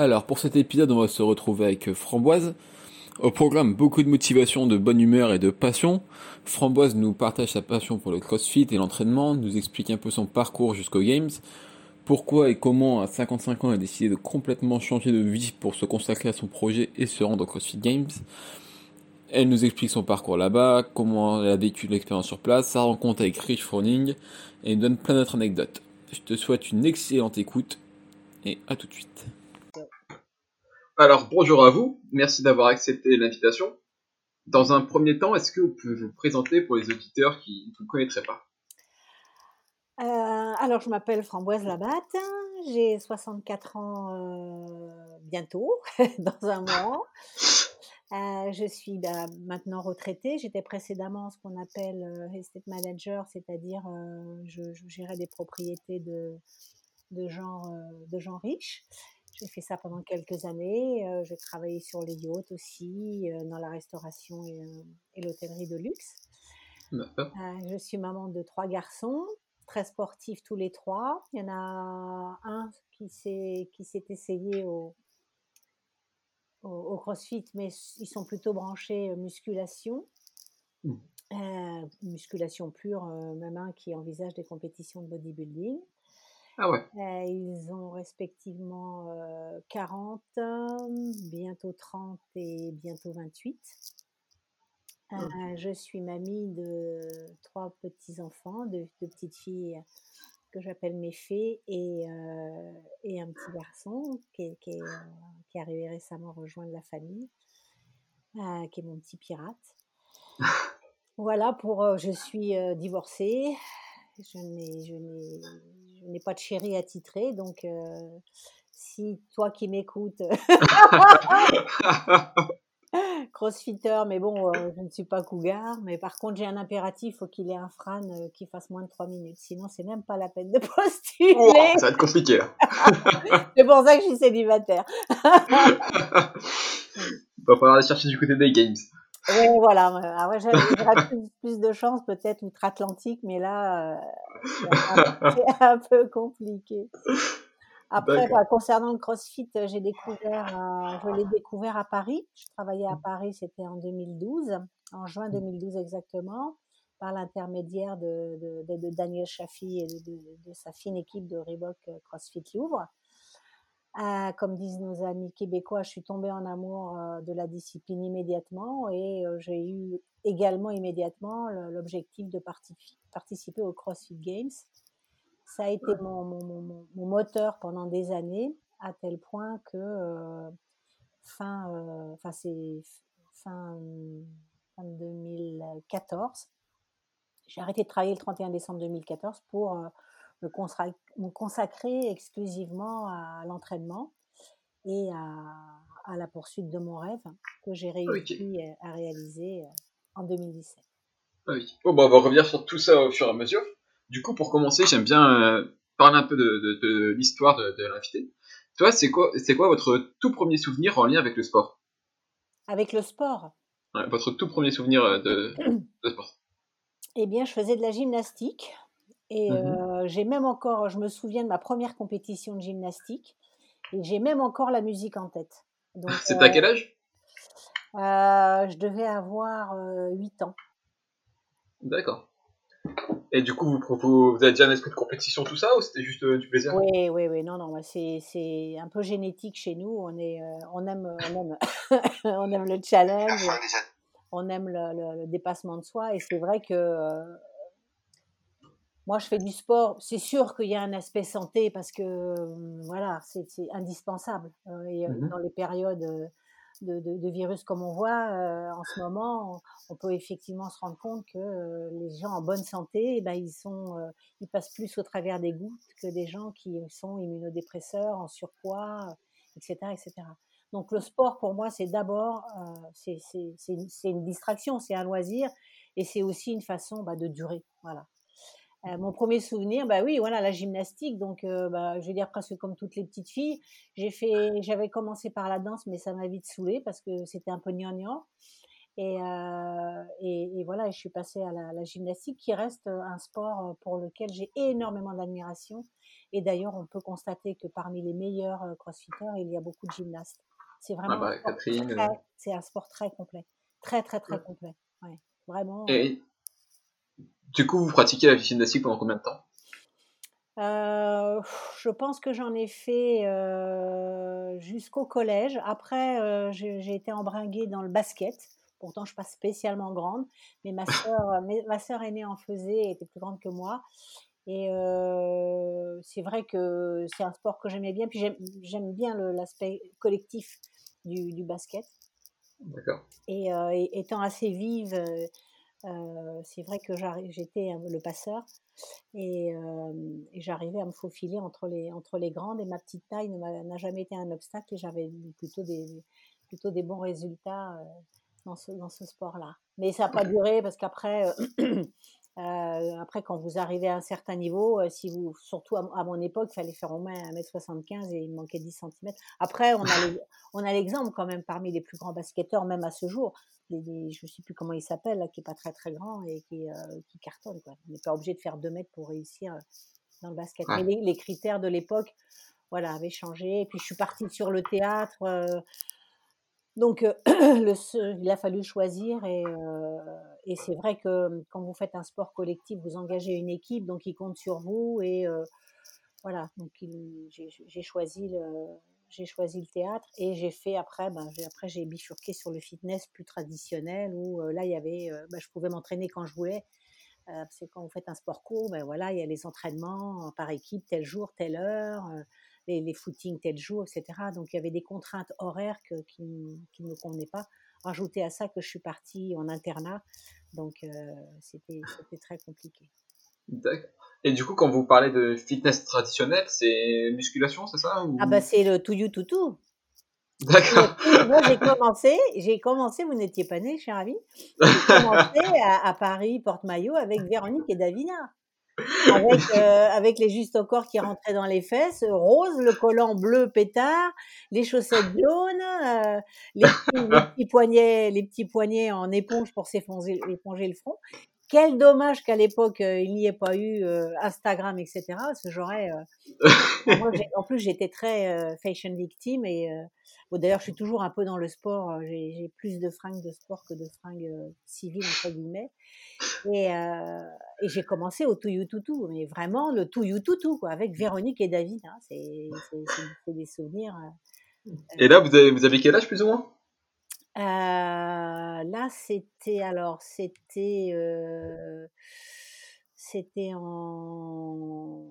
Alors pour cet épisode, on va se retrouver avec Framboise. Au programme, beaucoup de motivation, de bonne humeur et de passion. Framboise nous partage sa passion pour le crossfit et l'entraînement, nous explique un peu son parcours jusqu'aux Games, pourquoi et comment à 55 ans elle a décidé de complètement changer de vie pour se consacrer à son projet et se rendre aux CrossFit Games. Elle nous explique son parcours là-bas, comment elle a vécu l'expérience sur place, sa rencontre avec Rich Froning, et nous donne plein d'autres anecdotes. Je te souhaite une excellente écoute, et à tout de suite. Alors bonjour à vous, merci d'avoir accepté l'invitation. Dans un premier temps, est-ce que vous pouvez vous présenter pour les auditeurs qui ne vous connaîtraient pas? Euh, alors, je m'appelle Framboise Labatte, j'ai 64 ans euh, bientôt, dans un mois. Euh, je suis bah, maintenant retraitée. J'étais précédemment ce qu'on appelle estate manager, c'est-à-dire je, je, gérais des propriétés de, de, gens, de gens riches. J'ai fait ça pendant quelques années. j'ai travaillé sur les yachts aussi, dans la restauration et, et l'hôtellerie de luxe. je suis maman de trois garçons très sportifs tous les trois. Il y en a un qui s'est qui s'est essayé au, au, CrossFit, mais ils sont plutôt branchés musculation. Mmh. Euh, musculation pure, euh, même un qui envisage des compétitions de bodybuilding. Ah ouais. Euh, ils ont respectivement 40, bientôt 30 et bientôt 28. Mmh. je suis mamie de trois petits-enfants, de, petites filles que j'appelle mes fées et, et, un petit garçon qui, qui, est, qui est arrivé récemment rejoindre la famille, qui est mon petit pirate. voilà, pour je suis divorcée, je n'ai pas de chéri à titrer, donc si toi qui m'écoutes crossfitter, mais bon, euh, je ne suis pas cougar. Mais par contre, j'ai un impératif, il faut qu'il ait un frane euh, qui fasse moins de 3 minutes. Sinon, c'est même pas la peine de postuler. ça va être compliqué, là. c'est pour ça que je suis célibataire. il va falloir aller chercher du côté des games. Oui, voilà. Ah ouais, j'aurais plus, plus, de chance peut-être outre-Atlantique, mais là, euh, c'est un peu compliqué. Après, bah, concernant le CrossFit, euh, j'ai découvert, euh, je l'ai découvert à Paris. Je travaillais à mmh. Paris, c'était en 2012, en juin 2012 mmh. exactement, par l'intermédiaire de, de, de, Daniel Chaffee et de, sa fine équipe de Reebok euh, CrossFit Louvre. Euh, comme disent nos amis québécois, je suis tombée en amour de la discipline immédiatement et j'ai eu également immédiatement l'objectif de participer au CrossFit Games. Ça a été mon, mon, mon, moteur pendant des années, à tel point que euh, fin, euh, c'est fin, 2014, j'ai arrêté de travailler le 31 décembre 2014 pour euh, me, consacrer, me, consacrer, exclusivement à l'entraînement et à, à, la poursuite de mon rêve que j'ai réussi à réaliser en 2017. Ah oui. Bon, bah, on va revenir sur tout ça au fur et à mesure. Du coup, pour commencer, j'aime bien euh, parler un peu de, l'histoire de, l'invité. Toi, c'est quoi, c'est quoi votre tout premier souvenir en lien avec le sport? Avec le sport? Votre tout premier souvenir euh, de, sport Eh bien, je faisais de la gymnastique. Et mmh euh, j'ai même encore, je me souviens de ma première compétition de gymnastique. Et j'ai même encore la musique en tête. C'est à quel âge? Je devais avoir 8 ans. D'accord. Et du coup, vous, vous, avez déjà un esprit de compétition, tout ça, ou c'était juste euh, du plaisir? Oui, oui, oui, non, non, c'est un peu génétique chez nous. On, est, euh, on, aime, on, aime, on aime le challenge, on aime le, dépassement de soi. Et c'est vrai que euh, moi, je fais du sport. C'est sûr qu'il y a un aspect santé parce que, voilà, c'est indispensable. et mmh dans les périodes de, virus comme on voit euh, en ce moment, on, peut effectivement se rendre compte que euh, les gens en bonne santé, eh ben, ils, sont, euh, ils passent plus au travers des gouttes que des gens qui sont immunodépresseurs, en surpoids, etc. etc. Donc le sport pour moi c'est d'abord c'est une distraction, c'est un loisir et c'est aussi une façon bah, de durer. Voilà. Euh, mon premier souvenir, bah oui, voilà, la gymnastique. Donc, euh, bah, je vais dire presque comme toutes les petites filles. J'ai fait, j'avais commencé par la danse, mais ça m'a vite saoulée parce que c'était un peu gnangnan. Et, euh, et, et, voilà, je suis passée à la, gymnastique, qui reste un sport pour lequel j'ai énormément d'admiration. Et d'ailleurs, on peut constater que parmi les meilleurs crossfitters, il y a beaucoup de gymnastes. C'est ah vraiment, bah, c'est un sport très complet, très très très complet. Ouais, vraiment. Du coup, vous pratiquez la gymnastique pendant combien de temps? Euh, je pense que j'en ai fait euh, jusqu'au collège. Après, euh, j'ai été embringuée dans le basket. Pourtant, je ne suis pas spécialement grande, mais ma sœur, ma sœur aînée en faisait, était plus grande que moi. Et c'est vrai que c'est un sport que j'aimais bien. Puis j'aime bien l'aspect collectif du, du basket. D'accord. Et, étant assez vive euh, c'est vrai que j'étais le passeur et, j'arrivais à me faufiler entre les, entre les grandes et ma petite taille n'a jamais été un obstacle et j'avais plutôt des, plutôt des bons résultats dans ce, dans ce sport-là. Mais ça n'a pas duré parce qu'après, Euh, après, quand vous arrivez à un certain niveau, euh, si vous, surtout à, mon époque, il fallait faire au moins 1m75 et il manquait 10 cm. Après, on a l'exemple quand même parmi les plus grands basketteurs, même à ce jour. je ne sais plus comment il s'appelle, qui n'est pas très très grand et qui, euh, qui cartonne. Quoi. On n'est pas obligé de faire 2 mètres pour réussir dans le basket. Mais les, les, critères de l'époque voilà, avaient changé. Et puis je suis partie sur le théâtre. Donc, il a fallu choisir et, c'est vrai que quand vous faites un sport collectif, vous engagez une équipe, donc il compte sur vous et voilà. Donc, j'ai choisi le choisi le théâtre et j'ai fait après, ben, après j'ai bifurqué sur le fitness plus traditionnel où là il y avait, ben, je pouvais m'entraîner quand je voulais. parce que quand vous faites un sport court, ben voilà, il y a les entraînements par équipe, tel jour, telle heure les, les footings tel jour, etc. Donc il y avait des contraintes horaires qui, ne me convenaient pas. Rajouter à ça que je suis partie en internat, donc euh, c'était très compliqué. D'accord. Et du coup, quand vous parlez de fitness traditionnel, c'est musculation, c'est ça Ah bah c'est le tout you tout tout. D'accord. Moi j'ai commencé, j'ai commencé, vous n'étiez pas né, cher ami. J'ai commencé à, à Paris, Porte-Maillot, avec Véronique et Davina avec, euh, avec les justes corps qui rentraient dans les fesses, rose, le collant bleu pétard, les chaussettes jaunes, euh, les, petits, poignets, les petits poignets en éponge pour s'éponger le front. Quel dommage qu'à l'époque euh, il n'y ait pas eu Instagram, etc. Parce que j'aurais. en plus, j'étais très fashion victime et d'ailleurs, je suis toujours un peu dans le sport. J'ai plus de fringues de sport que de fringues civiles entre guillemets. Et, euh, j'ai commencé au Touyu Toutou, mais vraiment le Touyu Toutou, quoi, avec Véronique et David. Hein, c'est des souvenirs. Euh, et là, vous avez, vous avez quel âge plus ou moins? Euh, Là, c'était alors, c'était c'était en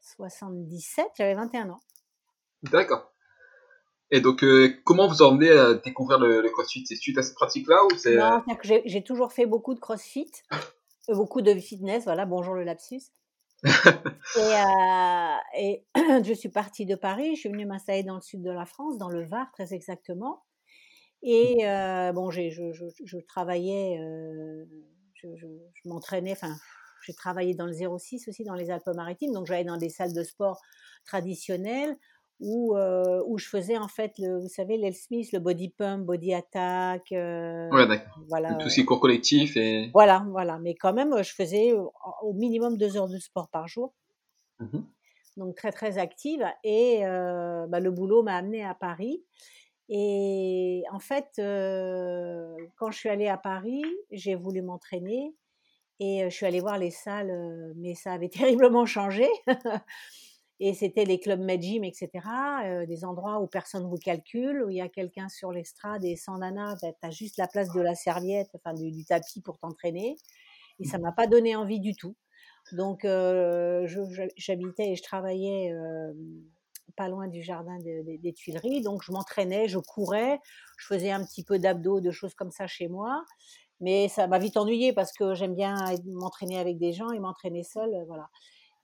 77, j'avais 21 ans. D'accord. Et donc, euh, comment vous en venez à découvrir le, crossfit? C'est suite à cette pratique-là ou c'est... Non, j'ai toujours fait beaucoup de crossfit, euh, beaucoup de fitness, voilà, bonjour le lapsus. et, euh, et je suis partie de Paris, je suis venue m'installer dans le sud de la France, dans le Var très exactement. Et bon, je, je, je, travaillais, je, m'entraînais, enfin, j'ai travaillé dans le 06 aussi, dans les Alpes-Maritimes, donc j'allais dans des salles de sport traditionnelles où, euh, où je faisais en fait, le, vous savez, l'El Smith, le body pump, body attack. Euh, ouais, d'accord. Voilà. Tout ce qui est cours collectif et. Voilà, voilà. Mais quand même, je faisais au minimum deux heures de sport par jour. Mmh Donc très, très active. Et euh, bah, le boulot m'a amené à Paris. Et en fait, euh, quand je suis allée à Paris, j'ai voulu m'entraîner. Et je suis allée voir les salles, mais ça avait terriblement changé. Et c'était les clubs Medgym, etc. Euh, des endroits où personne vous calcule, où il y a quelqu'un sur l'estrade et sans nana, tu as juste la place de la serviette, enfin du, tapis pour t'entraîner. Et ça m'a pas donné envie du tout. Donc euh, j'habitais et je travaillais euh, pas loin du jardin des Tuileries. Donc je m'entraînais, je courais, je faisais un petit peu d'abdos, de choses comme ça chez moi. Mais ça m'a vite ennuyé parce que j'aime bien m'entraîner avec des gens et m'entraîner seule, voilà.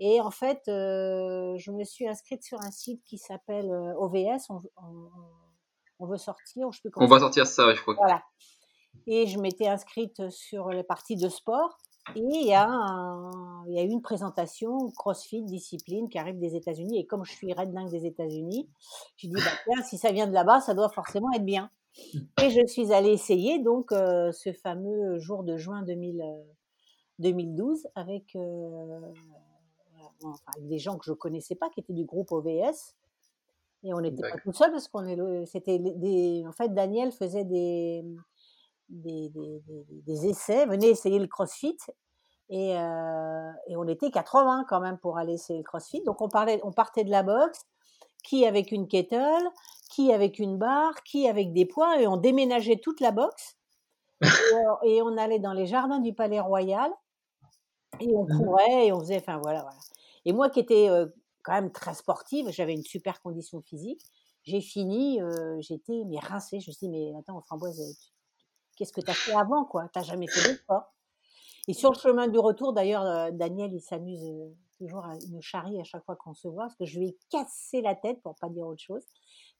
Et en fait, je me suis inscrite sur un site qui s'appelle OVS. on veut sortir, je peux On va sortir ça, je crois. Voilà. Et je m'étais inscrite sur les parties de sport. Et il y, a il y a eu une présentation CrossFit discipline qui arrive des États-Unis. Et comme je suis red dingue des États-Unis, je dis bah, si ça vient de là-bas, ça doit forcément être bien. Et je suis allée essayer donc euh, ce fameux jour de juin 2000, 2012 avec, euh, enfin, des gens que je connaissais pas, qui étaient du groupe OVS. Et on n'était pas tout seul parce qu'on est, c'était des, en fait, Daniel faisait des, des, des, des, essais, venez essayer le CrossFit. Et, euh, et, on était 80 quand même pour aller essayer le CrossFit. Donc on, parlait, on partait de la boxe, qui avec une kettle, qui avec une barre, qui avec des poids, et on déménageait toute la boxe. et, euh, et, on allait dans les jardins du Palais Royal, et on mmh courait, et on faisait, enfin voilà, voilà. Et moi qui étais euh, quand même très sportive, j'avais une super condition physique, j'ai fini, j'étais mais rincée. Je me suis dit, mais attends, Framboise, qu'est-ce que tu as fait avant, quoi? Tu jamais fait de sport. Et sur le chemin du retour, d'ailleurs, euh, Daniel, il s'amuse euh, toujours à me charrie à chaque fois qu'on se voit, parce que je lui ai cassé la tête, pour pas dire autre chose.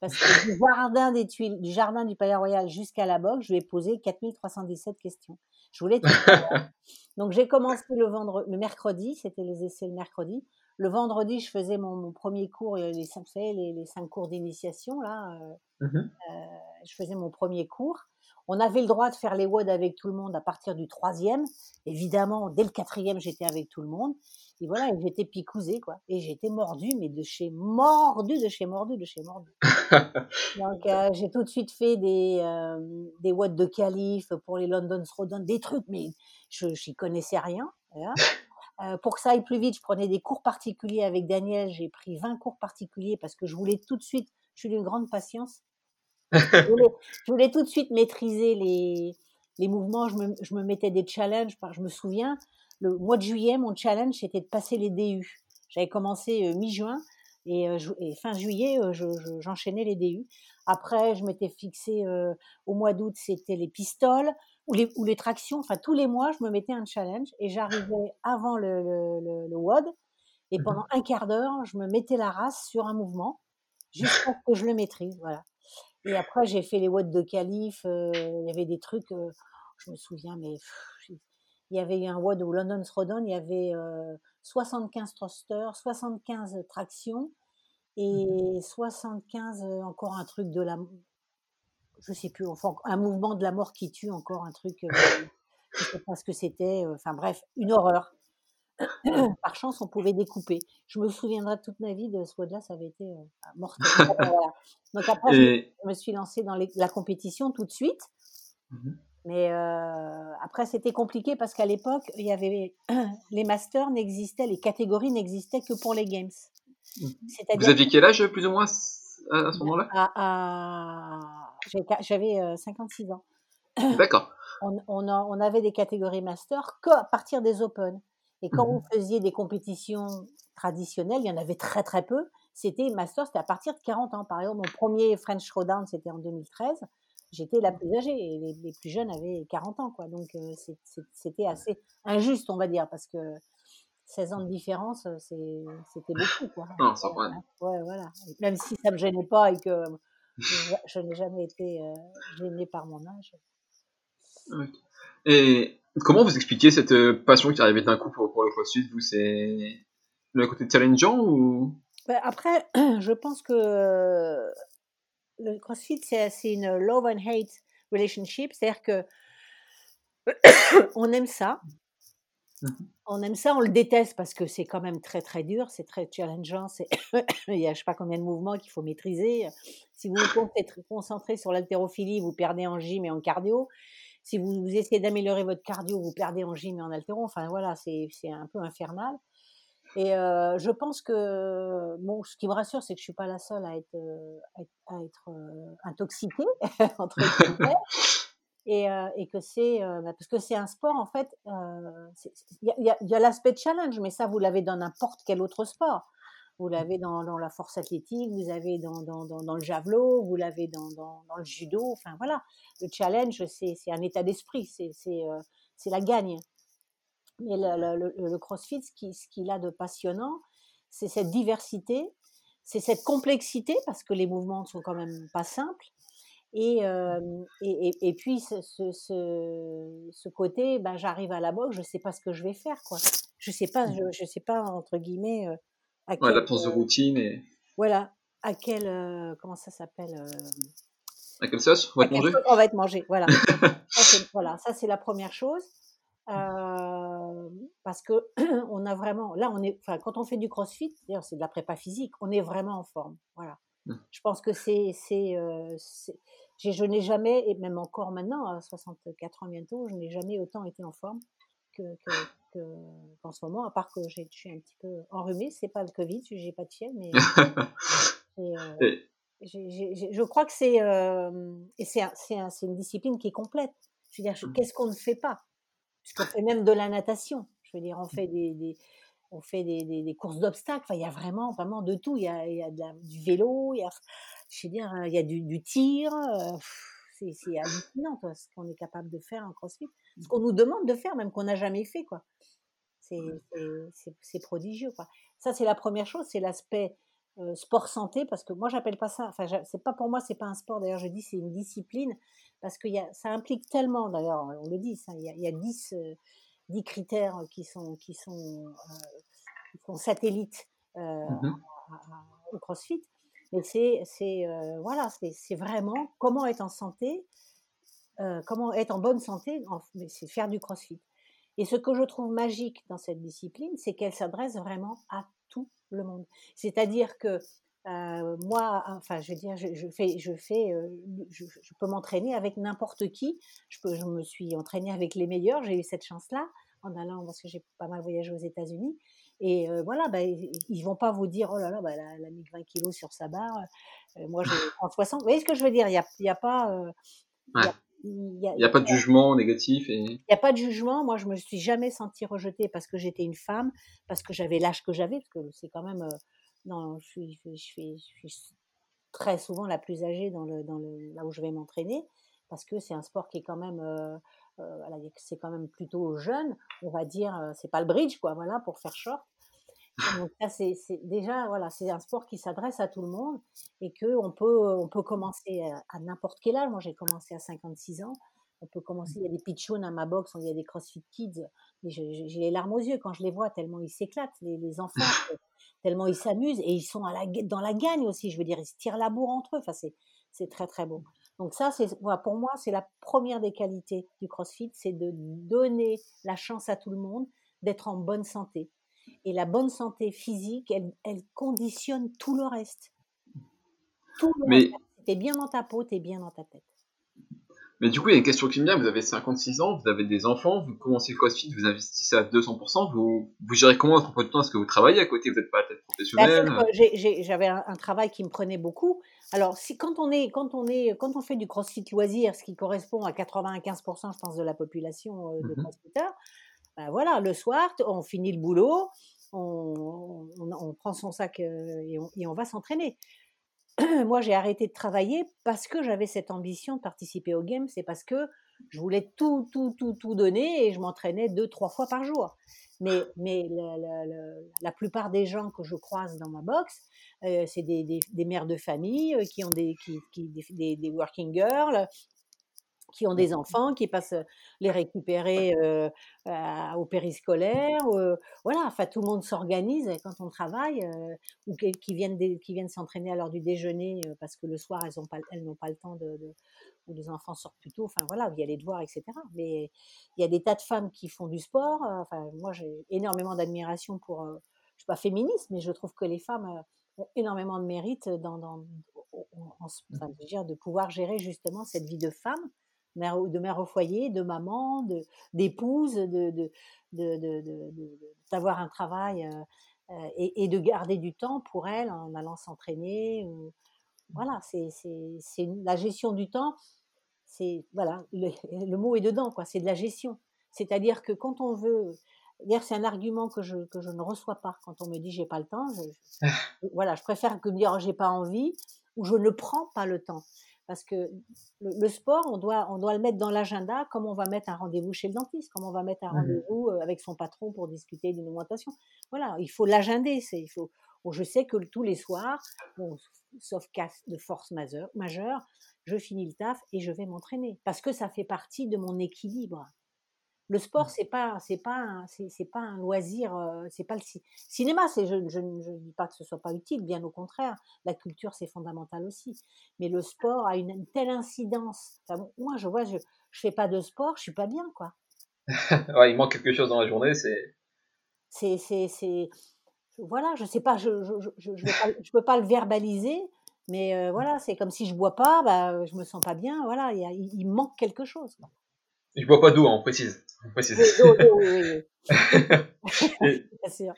Parce que du jardin des tuiles, du jardin du Palais Royal jusqu'à la boxe, je lui ai posé 4317 questions. Je voulais Donc j'ai commencé le vendredi, le mercredi, c'était les essais le mercredi. Le vendredi, je faisais mon, premier cours, les cinq, les, les cinq cours d'initiation là. Euh, mmh je faisais mon premier cours. On avait le droit de faire les WOD avec tout le monde à partir du troisième. Évidemment, dès le quatrième, j'étais avec tout le monde. Et voilà, j'étais picousée, quoi. Et j'étais mordue, mais de chez mordu, de chez mordu, de chez mordu. Donc, euh, j'ai tout de suite fait des, euh, des de calife pour les London Throwdown, des trucs, mais je n'y connaissais rien. Euh, pour que ça aille plus vite, je prenais des cours particuliers avec Daniel. J'ai pris 20 cours particuliers parce que je voulais tout de suite, je suis d'une grande patience je, voulais, tout de suite maîtriser les, les mouvements. Je me, je me, mettais des challenges. Je me souviens, le mois de juillet, mon challenge, c'était de passer les DU. J'avais commencé euh, mi-juin et, euh, et, fin juillet, euh, j'enchaînais les DU. Après, je m'étais fixé au mois d'août, c'était les pistoles ou les, ou les tractions. Enfin, tous les mois, je me mettais un challenge et j'arrivais avant le, le, le, WOD. Et mmh pendant un quart d'heure, je me mettais la race sur un mouvement jusqu'à ce que je le maîtrise. Voilà. Et après, j'ai fait les watts de calife. il y avait des trucs, je me souviens, mais il y avait un WOD au London Throwdown, il y avait 75 thrusters, 75 tractions mmh et 75 encore un truc de la, je sais plus, enfin un mouvement de la mort qui tue, encore un truc, je sais pas ce que c'était, enfin bref, une horreur. Par chance, on pouvait découper. Je me souviendrai toute ma vie de ce WOD-là, ça avait été euh, mortel. Donc après, je me suis lancée dans la compétition tout de suite. Mmh Mais euh, après, c'était compliqué parce qu'à l'époque, il y avait les masters n'existaient, les catégories n'existaient que pour les games. Mmh. Vous aviez quel âge plus ou moins à ce moment-là? J'avais 56 euh, ans. D'accord. On, on, on, avait des catégories master qu'à partir des Open. Et quand mmh vous faisiez des compétitions traditionnelles, il y en avait très très peu. C'était master, c'était à partir de 40 ans. Par exemple, mon premier French Showdown, c'était en 2013. J'étais la plus âgée et les, plus jeunes avaient 40 ans, quoi. Donc euh, c'était assez injuste, on va dire, parce que 16 ans de différence, euh, c'était beaucoup, quoi. Non, ça ouais. ouais, voilà. Même si ça me gênait pas et que je, n'ai jamais été euh, gênée par mon âge. Et Comment vous expliquez cette euh, passion qui arrivait d'un coup pour, le CrossFit Vous, c'est le côté challengeant ou? Bah, Après, je pense que le CrossFit, c'est une love and hate relationship. C'est-à-dire que on aime ça. Mmh on aime ça, on le déteste parce que c'est quand même très très dur, c'est très challengeant, il y a je sais pas combien de mouvements qu'il faut maîtriser. Si vous vous concentrez sur l'haltérophilie, vous perdez en gym et en cardio si vous, essayez d'améliorer votre cardio, vous perdez en gym et en haltéron. Enfin voilà, c'est un peu infernal. Et je pense que bon, ce qui me rassure, c'est que je suis pas la seule à être, euh, à être, intoxiquée entre guillemets. Et, et, que c'est bah, parce que c'est un sport en fait il y a l'aspect challenge mais ça vous l'avez dans n'importe quel autre sport vous l'avez dans, dans, la force athlétique, vous l'avez dans, dans, dans, le javelot, vous l'avez dans, le judo. Enfin voilà, le challenge, c'est un état d'esprit, c'est euh, la gagne. Mais le, le, CrossFit, ce qu'il ce a de passionnant, c'est cette diversité, c'est cette complexité, parce que les mouvements ne sont quand même pas simples. Et, et, et, puis ce, ce, ce, côté, ben, j'arrive à la boxe, je sais pas ce que je vais faire, quoi. Je sais pas, je, je sais pas entre guillemets. À quel, l'absence de routine et. Voilà, à quel comment ça s'appelle À quelle sauce? On va être mangé? On va être mangé, voilà. ça, voilà, ça c'est la première chose. parce que on a vraiment, là on est, enfin quand on fait du CrossFit, d'ailleurs c'est de la prépa physique, on est vraiment en forme, voilà. Mmh. Je pense que c'est, c'est, je n'ai jamais, et même encore maintenant, à 64 ans bientôt, je n'ai jamais autant été en forme que, qu'en ce moment, à part que je suis un petit peu enrhumée. C'est pas le Covid, j'ai pas de fièvre, mais je crois que c'est, et c'est, c'est, une discipline qui est complète. Je veux dire, mmh. qu'est-ce qu'on ne fait pas? Puisqu'on fait même de la natation. Je veux dire, on fait des on fait des, des, courses d'obstacles. Enfin, il y a vraiment, vraiment de tout. Il y a, il y a du vélo, il y a, je sais dire, il y a du, du tir. Euh, c'est hallucinant ce qu'on est capable de faire en CrossFit. Ce mmh. qu'on nous demande de faire, même qu'on n'a jamais fait, quoi. C'est prodigieux, quoi. Ça, c'est la première chose, c'est l'aspect euh, sport santé, parce que moi, j'appelle pas ça. Enfin, c'est pas pour moi, c'est pas un sport. D'ailleurs, je dis c'est une discipline, parce que y a, ça implique tellement. D'ailleurs, on le dit, ça, il y a, il y a 10 dix critères qui sont, qui sont, euh, qui sont satellites mmh au CrossFit. Mais c'est, voilà, c'est vraiment comment être en santé, comment être en bonne santé, c'est faire du CrossFit. Et ce que je trouve magique dans cette discipline, c'est qu'elle s'adresse vraiment à tout le monde. C'est-à-dire que moi, enfin, je veux dire, je, fais, je fais, je, peux m'entraîner avec n'importe qui. Je peux, me suis entraînée avec les meilleurs. J'ai eu cette chance-là en allant parce que j'ai pas mal voyagé aux États-Unis. Et voilà, bah, ils vont pas vous dire oh là là, bah, elle, a, mis 20 kilos sur sa barre. moi, je prends 60. Vous voyez ce que je veux dire? Il n'y a, y a, pas. Il n'y a, pas de jugement négatif. Et... Il n'y a pas de jugement. Moi, je me suis jamais sentie rejetée parce que j'étais une femme, parce que j'avais l'âge que j'avais, parce que c'est quand même non, je suis, je, suis, je suis très souvent la plus âgée dans le, dans le, là où je vais m'entraîner, parce que c'est un sport qui est quand même, euh, euh, c'est quand même plutôt jeune, on va dire, euh, c'est pas le bridge, quoi, voilà, pour faire short. Donc ça, c'est déjà, voilà, c'est un sport qui s'adresse à tout le monde et que on peut, on peut commencer à, n'importe quel âge. Moi, j'ai commencé à 56 ans. On peut commencer, il y a des pitchouns à ma box, il y a des CrossFit Kids. J'ai les larmes aux yeux quand je les vois, tellement ils s'éclatent, les, les, enfants tellement ils s'amusent et ils sont à la, dans la gagne aussi. Je veux dire, ils se tirent la bourre entre eux. Enfin, c'est très très beau. Donc ça, c'est voilà, pour moi, c'est la première des qualités du CrossFit, c'est de donner la chance à tout le monde d'être en bonne santé. Et la bonne santé physique, elle, elle conditionne tout le reste. Tout le Mais... T'es bien dans ta peau, t'es bien dans ta tête. Mais du coup, il y a une question qui me vient. Vous avez 56 ans, vous avez des enfants, vous commencez le CrossFit, vous investissez à 200%. Vous, vous gérez comment votre emploi du temps? Est-ce que vous travaillez à côté? Vous n'êtes pas à tête professionnelle? Bah, J'avais un, travail qui me prenait beaucoup. Alors, si, quand, on est, quand, on est, quand on fait du CrossFit loisir, ce qui correspond à 95%, je pense, de la population euh, de mmh CrossFitters, ben voilà, le soir, on finit le boulot, on, on, prend son sac euh, et on, va s'entraîner. moi, j'ai arrêté de travailler parce que j'avais cette ambition de participer au game. C'est parce que je voulais tout, tout, tout, tout donner et je m'entraînais deux, trois fois par jour. Mais, mais la, la, la, plupart des gens que je croise dans ma box, euh, c'est des, des, des, mères de famille euh, qui ont des, qui, des, des working girls, qui ont des enfants, qui passent les récupérer euh, au périscolaire. Euh, voilà, enfin tout le monde s'organise quand on travaille, ou qui viennent qui viennent s'entraîner à l'heure du déjeuner parce que le soir elles n'ont pas elles n'ont pas le temps de, de, ou les enfants sortent plus tôt. Enfin voilà, il y a les devoirs, etc. Mais il y a des tas de femmes qui font du sport. Enfin moi j'ai énormément d'admiration pour, je suis pas féministe, mais je trouve que les femmes ont énormément de mérite dans, dans enfin, dire, de pouvoir gérer justement cette vie de femme de mère au foyer, de maman, de, d'épouse, de, de, d'avoir un travail euh, euh, et, de garder du temps pour elle en allant s'entraîner. Voilà, c'est, c'est, la gestion du temps. C'est voilà, le, mot est dedans quoi. C'est de la gestion. C'est-à-dire que quand on veut, D'ailleurs, c'est un argument que je, que je ne reçois pas quand on me dit j'ai pas le temps. Ah. voilà, je préfère que me dire j'ai pas envie ou je ne prends pas le temps. Parce que le, sport, on doit, on doit le mettre dans l'agenda comme on va mettre un rendez-vous chez le dentiste, comme on va mettre un mmh rendez-vous euh, avec son patron pour discuter d'une augmentation. Voilà, il faut l'agender. Il faut, je sais que tous les soirs, bon, sauf cas de force majeure, je finis le taf et je vais m'entraîner parce que ça fait partie de mon équilibre. Le sport, Mmh. c'est pas, c'est pas, un- c'est pas un loisir, euh, c'est pas le ci- cinéma. C'est, je, je ne dis pas que ce soit pas utile, bien au contraire. La culture, c'est fondamental aussi. Mais le sport a une, une telle incidence. Enfin, moi, je vois, je, je fais pas de sport, je suis pas bien, quoi. Ouais, il manque quelque chose dans la journée, c'est. C'est, c'est, voilà, je sais pas, je, je, je, je, pas- peux pas le verbaliser, mais euh, voilà, c'est comme si je bois pas, bah, je me sens pas bien. Voilà, il, y a- il- il manque quelque chose. quoi. Je bois pas d'eau, hein, on précise. On précise. Oui, oui, oui, oui, oui, et, bien sûr.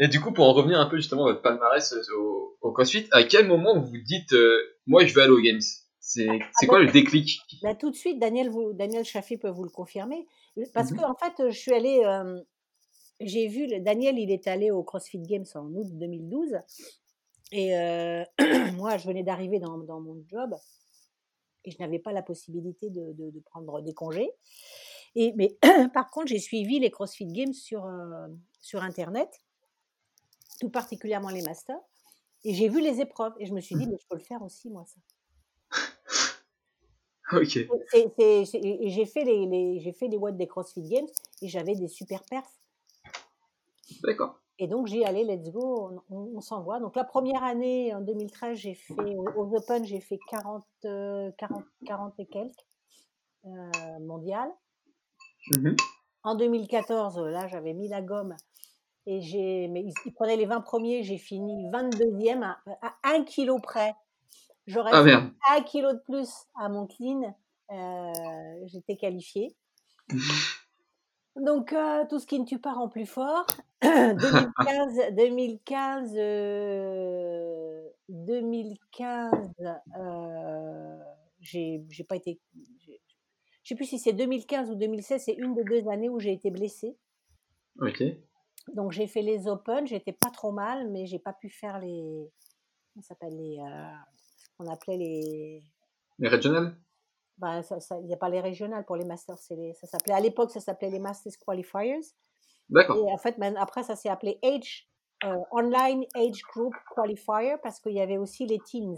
et du coup, pour en revenir un peu justement à votre palmarès euh, au, au CrossFit, à quel moment vous vous dites, euh, moi je vais aller aux Games C'est c'est quoi le déclic? Là, tout de suite, Daniel, vous, Daniel Chaffee peut vous le confirmer. Parce Mhm. que, en fait, je suis allée. euh, j'ai vu. le- Daniel, il est allé au CrossFit Games en août 2012. Et euh, moi, je venais d'arriver dans, dans mon job. Et je n'avais pas la possibilité de, de- de prendre des congés. Et, mais par contre, j'ai suivi les CrossFit Games sur, euh, sur Internet, tout particulièrement les masters. Et j'ai vu les épreuves. Et je me suis dit, mais je peux le faire aussi, moi, ça. Ok. J'ai fait les, les- j'ai fait les watts des CrossFit Games et j'avais des super perfs. D'accord. Et donc j'ai allé, let's go, on, on- on s'envoie. Donc la première année, en 2013, j'ai fait aux Open, j'ai fait 40, euh, 40, 40 et quelques euh, mondiales. Mhm. En 2014, là, j'avais mis la gomme et j'ai, mais ils, ils prenaient les 20 premiers, j'ai fini 22e à, à 1 kilo près. J'aurais Ah fait merde. 1 kilo de plus à mon clean, euh, j'étais qualifiée. Donc, euh, tout ce qui ne tue pas rend plus fort. 2015, 2015, euh, 2015 euh, j'ai pas été. Je sais plus si c'est 2015 ou 2016, c'est une des deux années où j'ai été blessée. Ok. Donc, j'ai fait les Open, j'étais pas trop mal, mais j'ai pas pu faire les. Comment ça s'appelle les. euh, qu'on appelait les. Les regional Ben, ça- ça- il n'y a pas les régionales pour les masters. Les, ça s'appelait, à l'époque, ça s'appelait les Masters Qualifiers. D'accord. Et en fait, maintenant, après, ça s'est appelé Age, euh, Online Age Group Qualifier parce qu'il y avait aussi les teens.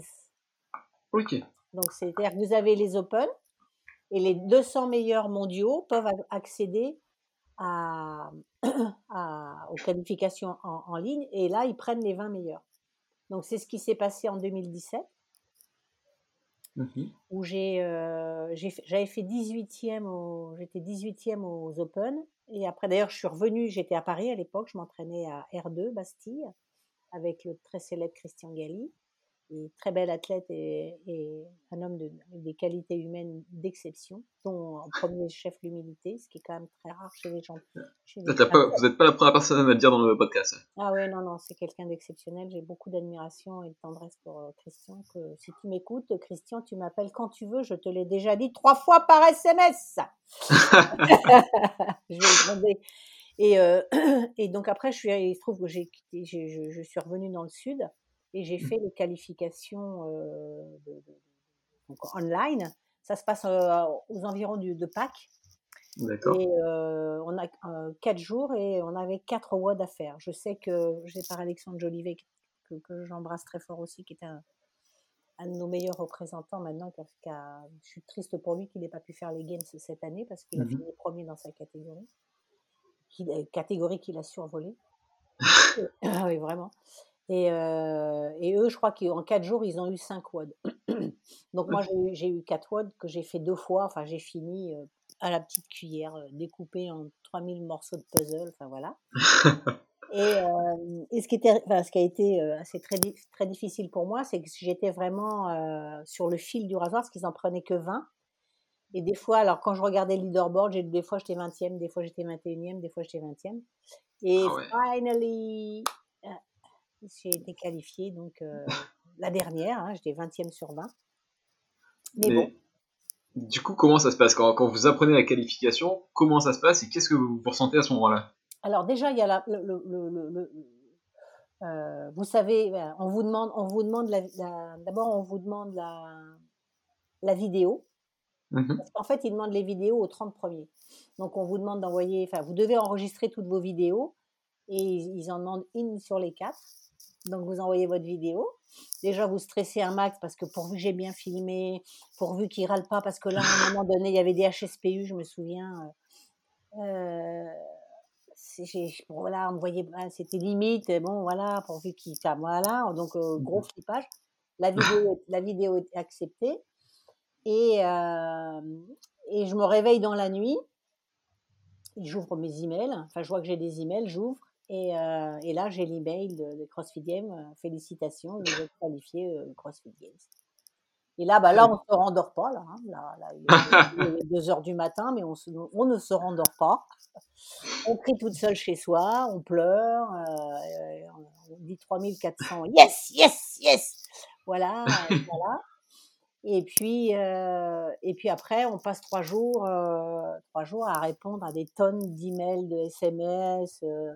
Ok. Donc, c'est-à-dire que vous avez les Open et les 200 meilleurs mondiaux peuvent accéder à, à- aux qualifications en, en ligne et là, ils prennent les 20 meilleurs. Donc, c'est ce qui s'est passé en 2017 Mhm. où j'ai, euh, j'avais fait 18e, au, j'étais 18e aux Open. Et après, d'ailleurs, je suis revenue, j'étais à Paris à l'époque, je m'entraînais à R2, Bastille, avec le très célèbre Christian Galli. Très bel athlète et, et un homme de, des qualités humaines d'exception, dont en premier chef l'humilité, ce qui est quand même très rare chez les gens. chez Vous les n'êtes pas, vous la première personne à me le dire dans le podcast. Ah ouais, non, non, c'est quelqu'un d'exceptionnel. J'ai beaucoup d'admiration et de tendresse pour euh, Christian. Que, si tu m'écoutes, Christian, tu m'appelles quand tu veux. Je te l'ai déjà dit trois fois par SMS. je vais le demander. Et, euh, et donc après, je suis, il se trouve que j'ai, je, je suis revenue dans le sud et j'ai fait les qualifications euh, de- de- donc online. Ça se passe euh, aux environs du, de Pâques. D'accord. Et euh, on a quatre jours et on avait quatre WOD à faire. Je sais que j'ai par Alexandre Jolivet, que, que j'embrasse très fort aussi, qui est un, un de nos meilleurs représentants maintenant. Que je suis triste pour lui qu'il n'ait pas pu faire les Games cette année parce qu'il a Mhm. fini premier dans sa catégorie. Catégorie qu'il a survolée. Ah oui, vraiment. Et, et eux, je crois qu'en quatre jours, ils ont eu cinq WOD. Donc moi, j'ai eu- j'ai eu quatre WOD que j'ai fait deux fois. Enfin, j'ai fini à la petite cuillère, euh, découpé en 3000 morceaux de puzzle. Enfin, voilà. Et, euh, et ce, qui était, enfin, ce qui a été euh, assez très, di- très difficile pour moi, c'est que j'étais vraiment euh, sur le fil du rasoir, parce qu'ils en prenaient que 20. Et des fois, alors quand je regardais le leaderboard, des fois j'étais 20e, des fois j'étais 21e, des fois j'étais 20e. Et Ah ouais. finally, j'ai été qualifiée, donc euh, la dernière, hein, j'étais 20e sur 20. Mais, Mais bon, du coup, comment ça se passe? Quand, quand vous apprenez la qualification Comment ça se passe et qu'est-ce que vous ressentez à ce moment-là? Alors déjà, il y a la, le, euh, vous savez, euh, on vous demande, on vous demande d'abord on vous demande la, la vidéo. Mhm. Parce qu'en fait, ils demandent les vidéos aux 30 premiers. Donc, on vous demande d'envoyer, enfin, vous devez enregistrer toutes vos vidéos et ils, ils en demandent une sur les quatre. Donc vous envoyez votre vidéo. Déjà vous stressez un max parce que pourvu que j'ai bien filmé, pourvu qu'il râle pas parce que là à un moment donné il y avait des HSPU, je me souviens. Euh, voilà, on voyait, ah, c'était limite, bon voilà, pourvu qu'il, enfin voilà, donc euh, gros mmh flippage. La vidéo, la vidéo est acceptée et euh, et je me réveille dans la nuit. J'ouvre mes emails, enfin je vois que j'ai des emails, j'ouvre et, euh, et, là, j'ai l'email de, de, CrossFit Games. Félicitations, vous êtes qualifié euh, CrossFit Games. Et là, bah, là, on ne se rendort pas. Là, hein. il, est, 2 heures du matin, mais on, ne se rendort pas. On crie toute seule chez soi, on pleure, euh, on dit 3400 yes, yes, yes. Voilà, voilà. Et puis, euh, et puis après, on passe trois jours, euh, trois jours à répondre à des tonnes d'emails, de SMS. Euh,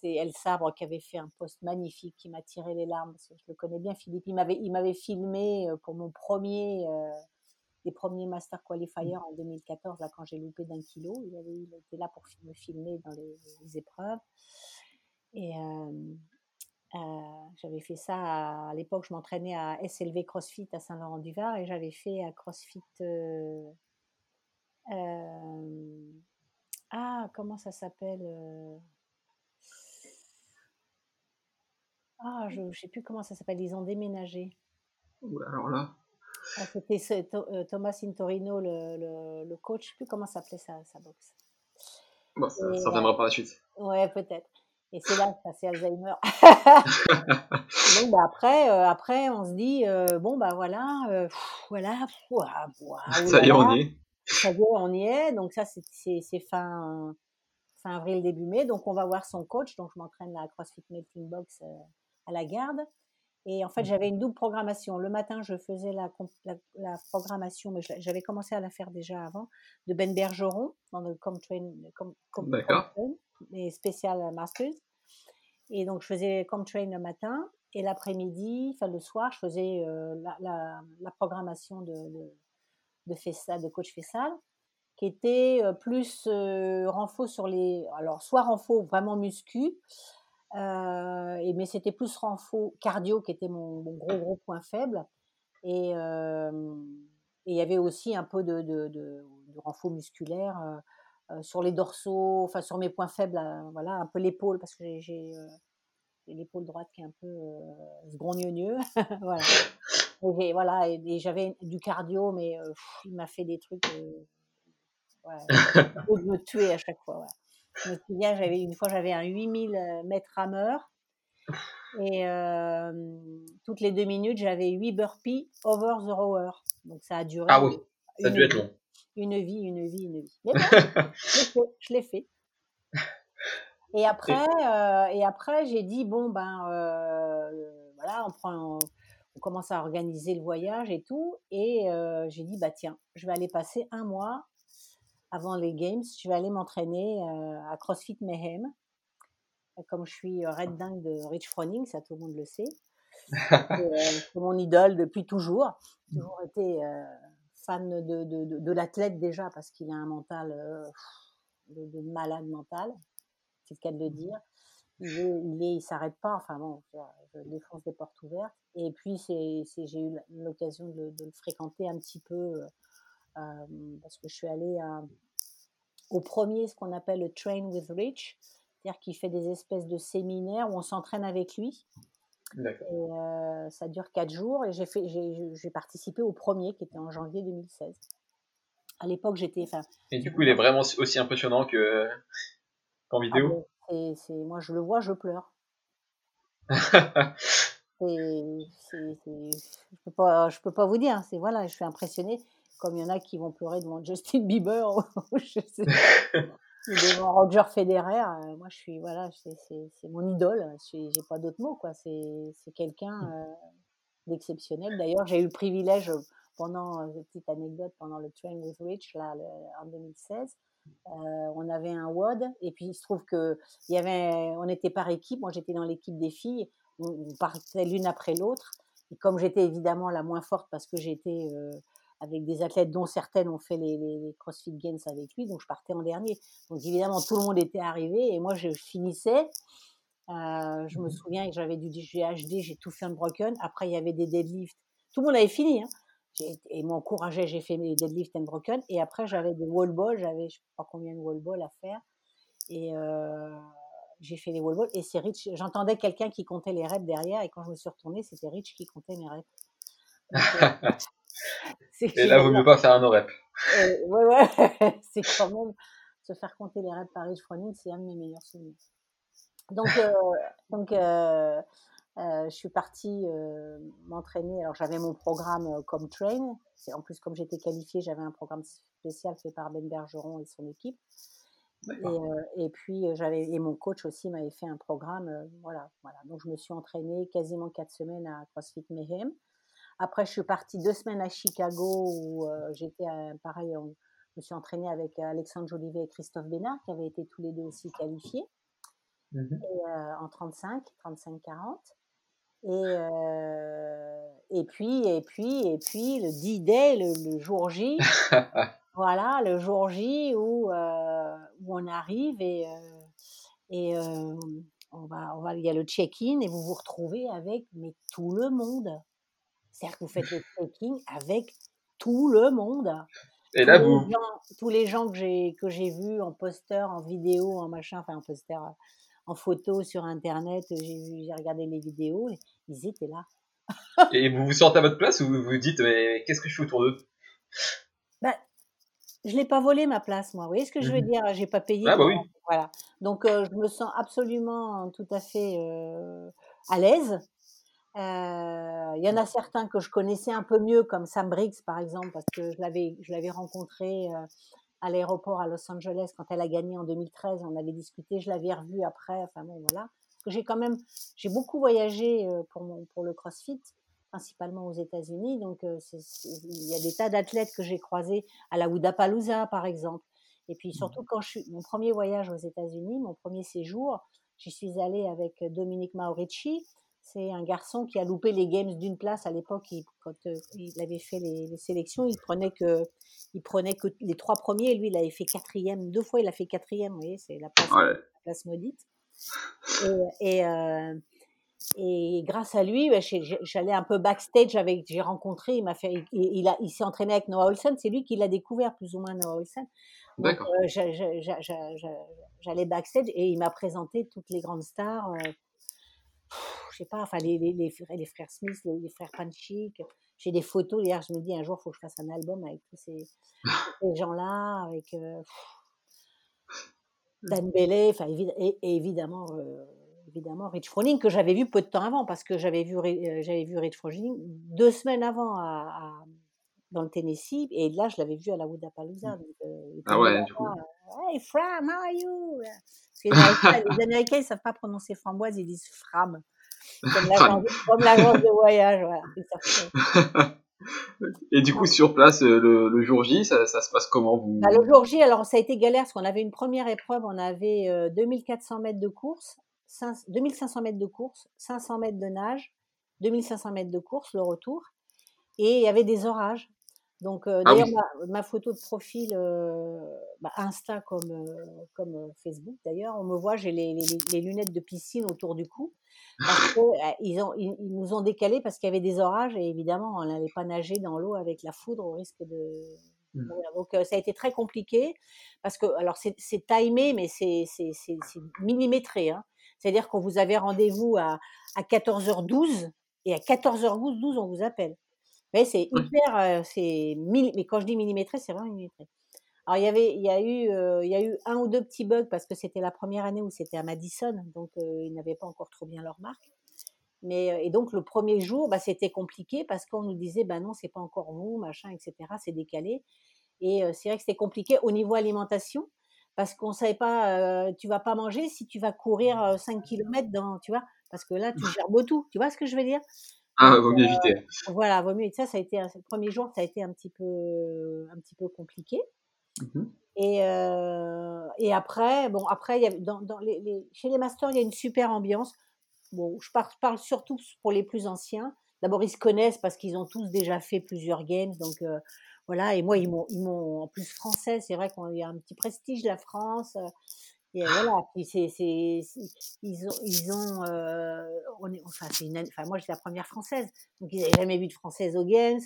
c'est El Sabre qui avait fait un post magnifique qui m'a tiré les larmes parce que je le connais bien, Philippe. Il m'avait, il m'avait filmé euh, pour mon premier, euh, premiers Master Qualifiers en 2014, là, quand j'ai loupé d'un kilo. Il était là pour me filmer dans les, épreuves. Et euh, j'avais fait ça à, l'époque, je m'entraînais à SLV CrossFit à Saint-Laurent-du-Var et j'avais fait à CrossFit. ah, comment ça s'appelle Ah, je ne sais plus comment ça s'appelle, ils ont déménagé. alors là. Ah, c'était euh, Thomas Intorino, le, le, coach, je ne sais plus comment s'appelait sa, sa boxe. Bon, ça, ça reviendra par la suite. Ouais, peut-être. Et c'est là que c'est Alzheimer. Donc, bah, après, euh, après, on se dit, euh, bon, bah voilà, voilà, ça y est, on y est. Ça y est, on y est. Donc, ça, c'est fin, fin avril, début mai. Donc, on va voir son coach. Donc, je m'entraîne à CrossFit Melting Box à la garde. Et en fait, mmh. j'avais une double programmation. Le matin, je faisais la, la, programmation, mais j'avais commencé à la faire déjà avant, de Ben Bergeron, dans le Comtrain, com, com, les Special Masters. Et donc, je faisais Comtrain le matin, et l'après-midi, enfin le soir, je faisais euh, la, la, programmation de, de, de, de coach Fessal, qui était euh, plus euh, renfort sur les... Alors, soit renfort vraiment muscu, et, mais c'était plus renfort cardio qui était mon, gros gros point faible. Et il y avait aussi un peu de, de, renfort musculaire euh, sur les dorsaux, enfin sur mes points faibles, voilà, un peu l'épaule parce que j'ai l'épaule droite qui est un peu euh, voilà. Et, voilà, et, j'avais du cardio, mais il m'a fait des trucs. Euh, de me tuer à chaque fois. Ouais. Je me souviens, j'avais une fois, j'avais un 8000 euh, mètres rameur. Et euh, toutes les deux minutes, j'avais 8 burpees over the rower. Donc ça a duré. Ah oui, ça a dû être long. Une vie, une vie, une vie. Mais je l'ai fait. Et après, euh, et après j'ai dit bon ben voilà, on prend, on, commence à organiser le voyage et tout, et j'ai dit bah tiens, je vais aller passer un mois avant les Games, je vais aller m'entraîner euh, à CrossFit Mayhem. Comme je suis euh, red dingue de Rich Froning, ça tout le monde le sait. Euh, c'est mon idole depuis toujours. Toujours été fan de, de, de, l'athlète déjà parce qu'il a un mental de, malade mental, c'est le cas de le dire. Il il s'arrête pas. Enfin bon, je défonce des portes ouvertes. Et puis c'est, j'ai eu l'occasion de, le fréquenter un petit peu parce que je suis allée au premier, ce qu'on appelle le Train with Rich, c'est-à-dire qu'il fait des espèces de séminaires où on s'entraîne avec lui. Et, ça dure quatre jours et j'ai fait, j'ai, participé au premier qui était en janvier 2016. À l'époque, j'étais. Et du coup, il est vraiment aussi impressionnant que qu'en vidéo? Ah, c'est, moi, je le vois, je pleure. c'est, je peux pas, je peux pas vous dire. C'est voilà, je suis impressionnée comme il y en a qui vont pleurer devant Justin Bieber ou je sais, devant Roger Federer. Euh, moi, je suis, voilà, c'est mon idole. J'ai pas d'autres mots, quoi. C'est quelqu'un mmh. euh, d'exceptionnel. D'ailleurs, j'ai eu le privilège pendant, une euh, petite anecdote, pendant le Train with Rich, là, en 2016. on avait un WOD et puis il se trouve que il y avait, on était par équipe. Moi, j'étais dans l'équipe des filles. On, partait l'une après l'autre. Et comme j'étais évidemment la moins forte parce que j'étais avec des athlètes dont certaines ont fait les, les, CrossFit Games avec lui, donc je partais en dernier. Donc évidemment, tout le monde était arrivé et moi je finissais Euh, je me Mhm. souviens que j'avais du GHD, j'ai tout fait unbroken. Après, il y avait des deadlifts. Tout le monde avait fini. Hein. Et m'encourageait, j'ai fait mes deadlifts unbroken. Et après, j'avais des wall balls. J'avais je sais pas combien de wall balls à faire. Et euh, j'ai fait les wall balls. Et c'est Rich. J'entendais quelqu'un qui comptait les reps derrière. Et quand je me suis retournée, c'était Rich qui comptait mes reps. Donc, euh, Et là, vaut mieux pas faire un no-rep. euh, ouais, ouais, c'est quand même se faire compter les reps par Rich Froning, c'est un de mes meilleurs souvenirs. Donc, euh, donc euh, euh, je suis partie m'entraîner. Alors, j'avais mon programme comme train. En plus, comme j'étais qualifiée, j'avais un programme spécial fait par Ben Bergeron et son équipe. Et, puis, j'avais et mon coach aussi m'avait fait un programme. voilà, voilà. Donc, je me suis entraînée quasiment quatre semaines à CrossFit Mayhem. Après, je suis partie deux semaines à Chicago où euh, j'étais euh, pareil. on- je me suis entraînée avec Alexandre Jolivet et Christophe Bénard qui avaient été tous les deux aussi qualifiés et, euh, en 35, 35-40. Et, euh, et puis, et puis, et puis, le D-Day, le, le jour J, voilà, le jour J où, euh, où on arrive et, euh, et on va, on va, il y a le check-in et vous vous retrouvez avec mais tout le monde. C'est-à-dire que vous faites le check-in avec tout le monde. Et Tous là, les vous, gens, tous les gens que j'ai que j'ai vus en poster, en vidéo, en machin, enfin en poster, euh, en photo sur internet, j'ai vu, j'ai regardé les vidéos, et ils étaient là. et vous vous sentez à votre place ou vous vous dites, mais qu'est-ce que je fais autour d'eux? Ben, je l'ai pas volé ma place, moi. Vous voyez ce que je veux Mhm. dire? J'ai pas payé. Ah, bah oui. Voilà. Donc euh, je me sens absolument tout à fait euh, à l'aise. Euh, Il y en a certains que je connaissais un peu mieux, comme Sam Briggs par exemple, parce que je l'avais je l'avais rencontré euh, à l'aéroport à Los Angeles quand elle a gagné en 2013. On avait discuté, je l'avais revu après. Enfin bon, voilà. J'ai quand même j'ai beaucoup voyagé euh, pour mon, pour le CrossFit, principalement aux États-Unis. Donc euh, il y a des tas d'athlètes que j'ai croisés à la Wudapalooza par exemple. Et puis surtout quand je suis mon premier voyage aux États-Unis, mon premier séjour, j'y suis allée avec Dominique Maurici. C'est un garçon qui a loupé les games d'une place à l'époque. Quand euh, il avait fait les, les sélections, il prenait que, il prenait que les trois premiers. Lui, il avait fait quatrième. Deux fois, il a fait quatrième. Vous voyez, c'est la place, Ouais. la place maudite. Et, et, euh, et grâce à lui, bah, j'allais un peu backstage avec, j'ai rencontré, il m'a fait, il, il a, il s'est entraîné avec Noah Olsen. C'est lui qui l'a découvert plus ou moins Noah Olsen. D'accord. euh, j'a- j'a- j'a- j'a- j'a- j'allais backstage et il m'a présenté toutes les grandes stars. Je sais pas, enfin les, les, les, frères, les frères Smith, les, les frères Panchik. J'ai des photos. Hier, je me dis un jour, il faut que je fasse un album avec tous ces, gens-là, avec euh, Dan Bailey, enfin évi- et, et évidemment, euh, évidemment Rich Froning que j'avais vu peu de temps avant parce que j'avais vu euh, j'avais vu Rich Froning deux semaines avant à, à- dans le Tennessee et là je l'avais vu à la Wudapalooza. Donc, euh, Ah ouais, du coup. euh, Hey Fram, how are you? Parce que les Américains, les Américains, ils savent pas prononcer framboise, ils disent Fram. Comme l'agence de voyage, voilà. Et du coup, sur place, euh, le, le jour J, ça, ça se passe comment vous? Bah, le jour J, alors ça a été galère parce qu'on avait une première épreuve, on avait euh, 2400 mètres de course, 5 2500 mètres de course, 500 mètres de nage, 2500 mètres de course, le retour, et il y avait des orages. Donc euh, Ah d'ailleurs oui. ma, ma photo de profil euh, bah, Insta comme euh, comme euh, Facebook d'ailleurs, on me voit, j'ai les, les, les lunettes de piscine autour du cou parce que euh, ils ont ils, ils nous ont décalé parce qu'il y avait des orages et évidemment on n'allait pas nager dans l'eau avec la foudre au risque de Mm. voilà, donc euh, ça a été très compliqué parce que alors c'est timé mais c'est c'est c'est c'est millimétré hein. C'est-à-dire qu'on vous avait rendez-vous à à 14h12 et à 14h12 12 on vous appelle. Mais c'est hyper c'est mais quand je dis millimétré, c'est vraiment millimétré. Alors il y avait il y a eu euh, il y a eu un ou deux petits bugs parce que c'était la première année où c'était à Madison donc euh, ils n'avaient pas encore trop bien leur marque. Mais et donc le premier jour, bah, c'était compliqué parce qu'on nous disait bah non, c'est pas encore vous, machin, etc. C'est décalé. Et euh, c'est vrai que c'était compliqué au niveau alimentation parce qu'on savait pas, tu vas pas manger si tu vas courir euh, 5 km dans, tu vois, parce que là tu gerbes tout. Tu vois ce que je veux dire? Ah, vaut mieux éviter. voilà, vaut mieux. Et ça, ça a été un- le premier jour, ça a été un petit peu, un petit peu compliqué. Mhm. Et, euh, et après, bon, après, il y a, dans, dans les, les- chez les masters, il y a une super ambiance. Bon, je par- parle surtout pour les plus anciens. D'abord, ils se connaissent parce qu'ils ont tous déjà fait plusieurs games. Donc, euh, voilà. Et moi, ils m'ont, en plus français, c'est vrai qu'il y a un petit prestige, la France. Et voilà, puis c'est, c'est, c'est- ils ont, ils ont, euh, on est, enfin, c'est une, enfin, moi, j'étais la première française, donc ils n'avaient jamais vu de française au Games.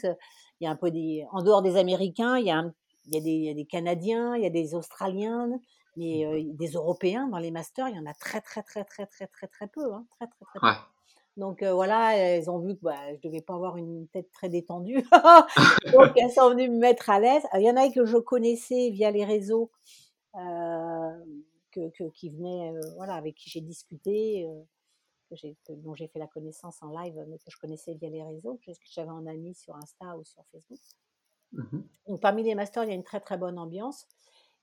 Il y a un peu des, en dehors des Américains, il y a, un- il y a des, il y a des Canadiens, il y a des Australiens, mais euh, des Européens dans les masters, il y en a très, très, très, très, très, très, très peu, hein, très, très, très peu. Ouais. Donc euh, voilà, elles ont vu que bah, je devais pas avoir une tête très détendue. Donc elles sont venues me mettre à l'aise. Alors, Il y en a que je connaissais via les réseaux, euh, que, que- qui venaient, euh, voilà, avec qui j'ai discuté, euh, que j'ai- que- dont j'ai fait la connaissance en live, mais que je connaissais via les réseaux, que j'avais en ami sur Insta ou sur Facebook. Mhm. Donc parmi les masters, il y a une très très bonne ambiance.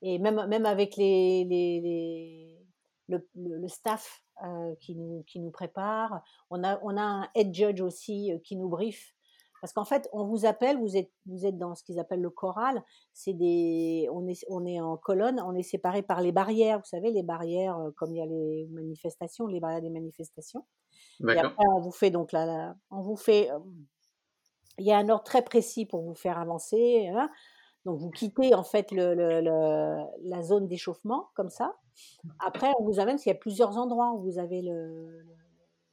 Et même, même avec les, les, les- le, le- staff euh, qui, nous, qui nous prépare, on a, on a un head judge aussi euh, qui nous brief. Parce qu'en fait, on vous appelle, vous êtes, vous êtes dans ce qu'ils appellent le choral. C'est des, on est, on est en colonne, on est séparé par les barrières. Vous savez, les barrières, euh, comme il y a les manifestations, les barrières des manifestations. Et après, on vous fait donc là, on vous fait, euh, il y a un ordre très précis pour vous faire avancer. hein. Donc vous quittez en fait le, le- le- la zone d'échauffement comme ça. Après, on vous amène, parce qu'il y a plusieurs endroits où vous avez le- le-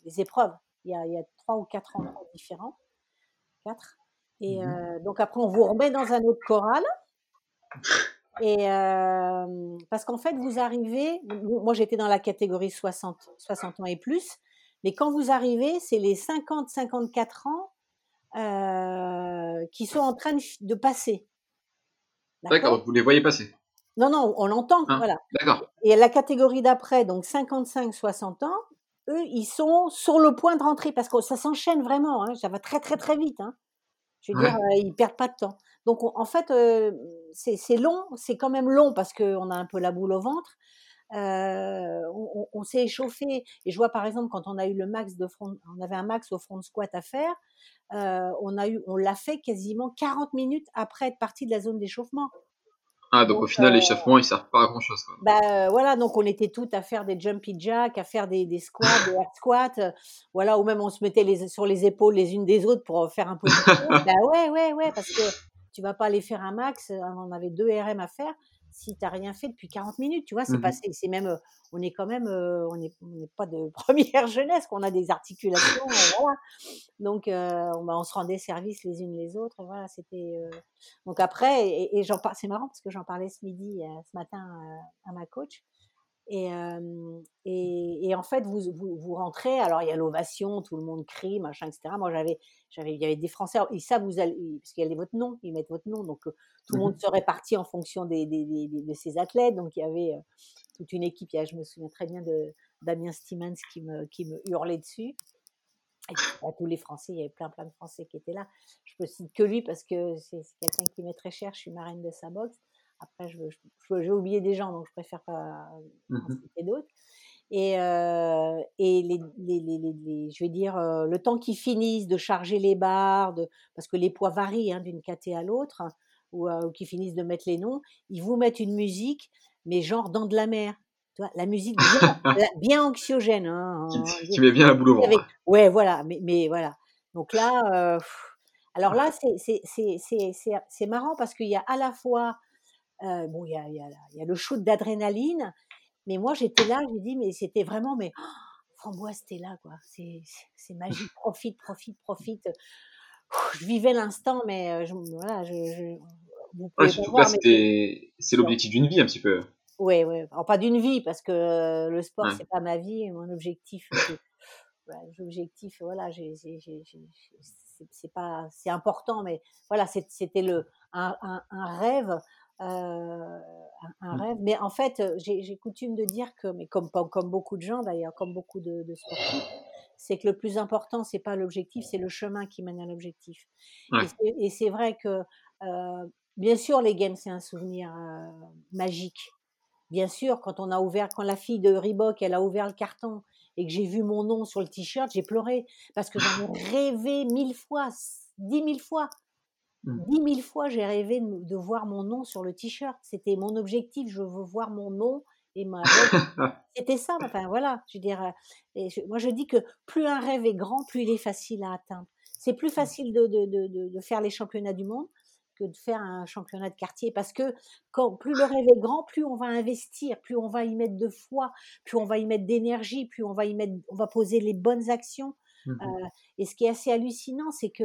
les épreuves. Il y, a, il y a trois ou quatre endroits différents. Quatre. Et euh, donc après, on vous remet dans un autre choral. Et euh, parce qu'en fait, vous arrivez, moi j'étais dans la catégorie 60, 60 ans et plus, mais quand vous arrivez, c'est les 50-54 ans euh, qui sont en train de, de passer. D'accord, vous les voyez passer. Non, non, on l'entend, Hein voilà. D'accord. Et la catégorie d'après, donc 55-60 ans, eux, ils sont sur le point de rentrer parce que ça s'enchaîne vraiment, hein, ça va très très très vite. Hein. Je veux Ouais. dire, euh, ils perdent pas de temps. Donc on- en fait, euh, c'est long, c'est quand même long parce qu'on a un peu la boule au ventre. Euh, on s'est échauffé et je vois par exemple quand on a eu le max de front, on avait un max au front squat à faire, on a eu, on l'a fait quasiment 40 minutes après être parti de la zone d'échauffement. Ah, donc au final, euh, l'échauffement, il sert pas à grand chose. Quoi. Bah euh, voilà, donc on était toutes à faire des jumpy jacks, à faire des, des squats, des air squats, euh, voilà, ou même on se mettait les, sur les épaules les unes des autres pour faire un peu de bah ouais, ouais, ouais, parce que tu vas pas aller faire un max, euh, on avait deux RM à faire, si t'as rien fait depuis 40 minutes, tu vois, c'est Mhm. passé, c'est même, on est quand même, on n'est on pas de première jeunesse, qu'on a des articulations, voilà. Donc euh, on, bah, on se rendait service les unes les autres, voilà, c'était. euh, Donc après, et, et j'en par- c'est marrant parce que j'en parlais ce midi, euh, ce matin à ma coach. Et, euh, et, et en fait, vous, vous, vous rentrez, alors il y a l'ovation, tout le monde crie, machin, etc. Moi, j'avais, j'avais, il y avait des Français, ils savent, vous allez, parce qu'il y a votre nom, ils mettent votre nom, donc tout le Mhm. monde se répartit en fonction des, des, des- des- de ces athlètes. Donc il y avait euh, toute une équipe, il y a- je me souviens très bien de Damien Stimans qui me, qui me hurlait dessus. Et bah, tous les Français, il y avait plein plein de Français qui étaient là. Je ne cite que lui parce que c'est c'est quelqu'un qui m'est très cher, je suis marraine de sa boxe. Après, je, veux- je, je- j'ai oublié des gens, donc je préfère pas en Mhm. citer d'autres. Et, euh, et les, les, les, les- je vais dire, euh, le temps qu'ils finissent de charger les barres, de, parce que les poids varient hein, d'une caté à l'autre, hein, ou, euh, ou qu'ils finissent de mettre les noms, ils vous mettent une musique, mais genre dans de la mer. Tu vois, la musique bien, la- bien anxiogène. Hein, Qui, qui met bien la boule au ventre. Ouais, voilà, mais, mais voilà. Donc là, alors là, c'est- c'est- c'est c'est- c'est- c'est marrant parce qu'il y a à la fois, euh, bon, il y a, y a y a le shoot d'adrénaline, mais moi j'étais là, j'ai dit, mais c'était vraiment, mais oh, Framboise, t'es là, quoi. C'est magique. Profite, profite, profite. Je vivais l'instant, mais je, voilà, je, je- vous pouvez voir, mais c'est l'objectif d'une vie un petit peu. Ouais, ouais. Alors, pas d'une vie, parce que euh, le sport, Ouais. c'est pas ma vie. Mon objectif, voilà, l'objectif, voilà, c'est, pas, c'est important, mais voilà, c'était le, un, un- un rêve, un, un Mm. rêve. Mais en fait, euh, j'ai, coutume de dire que, mais comme, beaucoup de gens d'ailleurs, comme beaucoup de, de sportifs, c'est que le plus important, c'est pas l'objectif, c'est le chemin qui mène à l'objectif. Ouais. Et, c'est, et c'est vrai que, euh, bien sûr, les games, c'est un souvenir euh, magique. Bien sûr, quand on a ouvert, quand la fille de Reebok, elle a ouvert le carton et que j'ai vu mon nom sur le t-shirt, j'ai pleuré parce que j'en ai rêvé mille fois, dix mille fois. Mm. Dix mille fois, j'ai rêvé de, de voir mon nom sur le t-shirt. C'était mon objectif. Je veux voir mon nom et ma. C'était ça. Enfin voilà. Je veux dire, euh, et je- moi je dis que plus un rêve est grand, plus il est facile à atteindre. C'est plus facile de, de, de, faire les championnats du monde que de faire un championnat de quartier parce que quand plus le rêve est grand, plus on va investir, plus on va y mettre de foi, plus on va y mettre d'énergie, plus on va y mettre, on va poser les bonnes actions. Mhm. Euh, et ce qui est assez hallucinant, c'est que,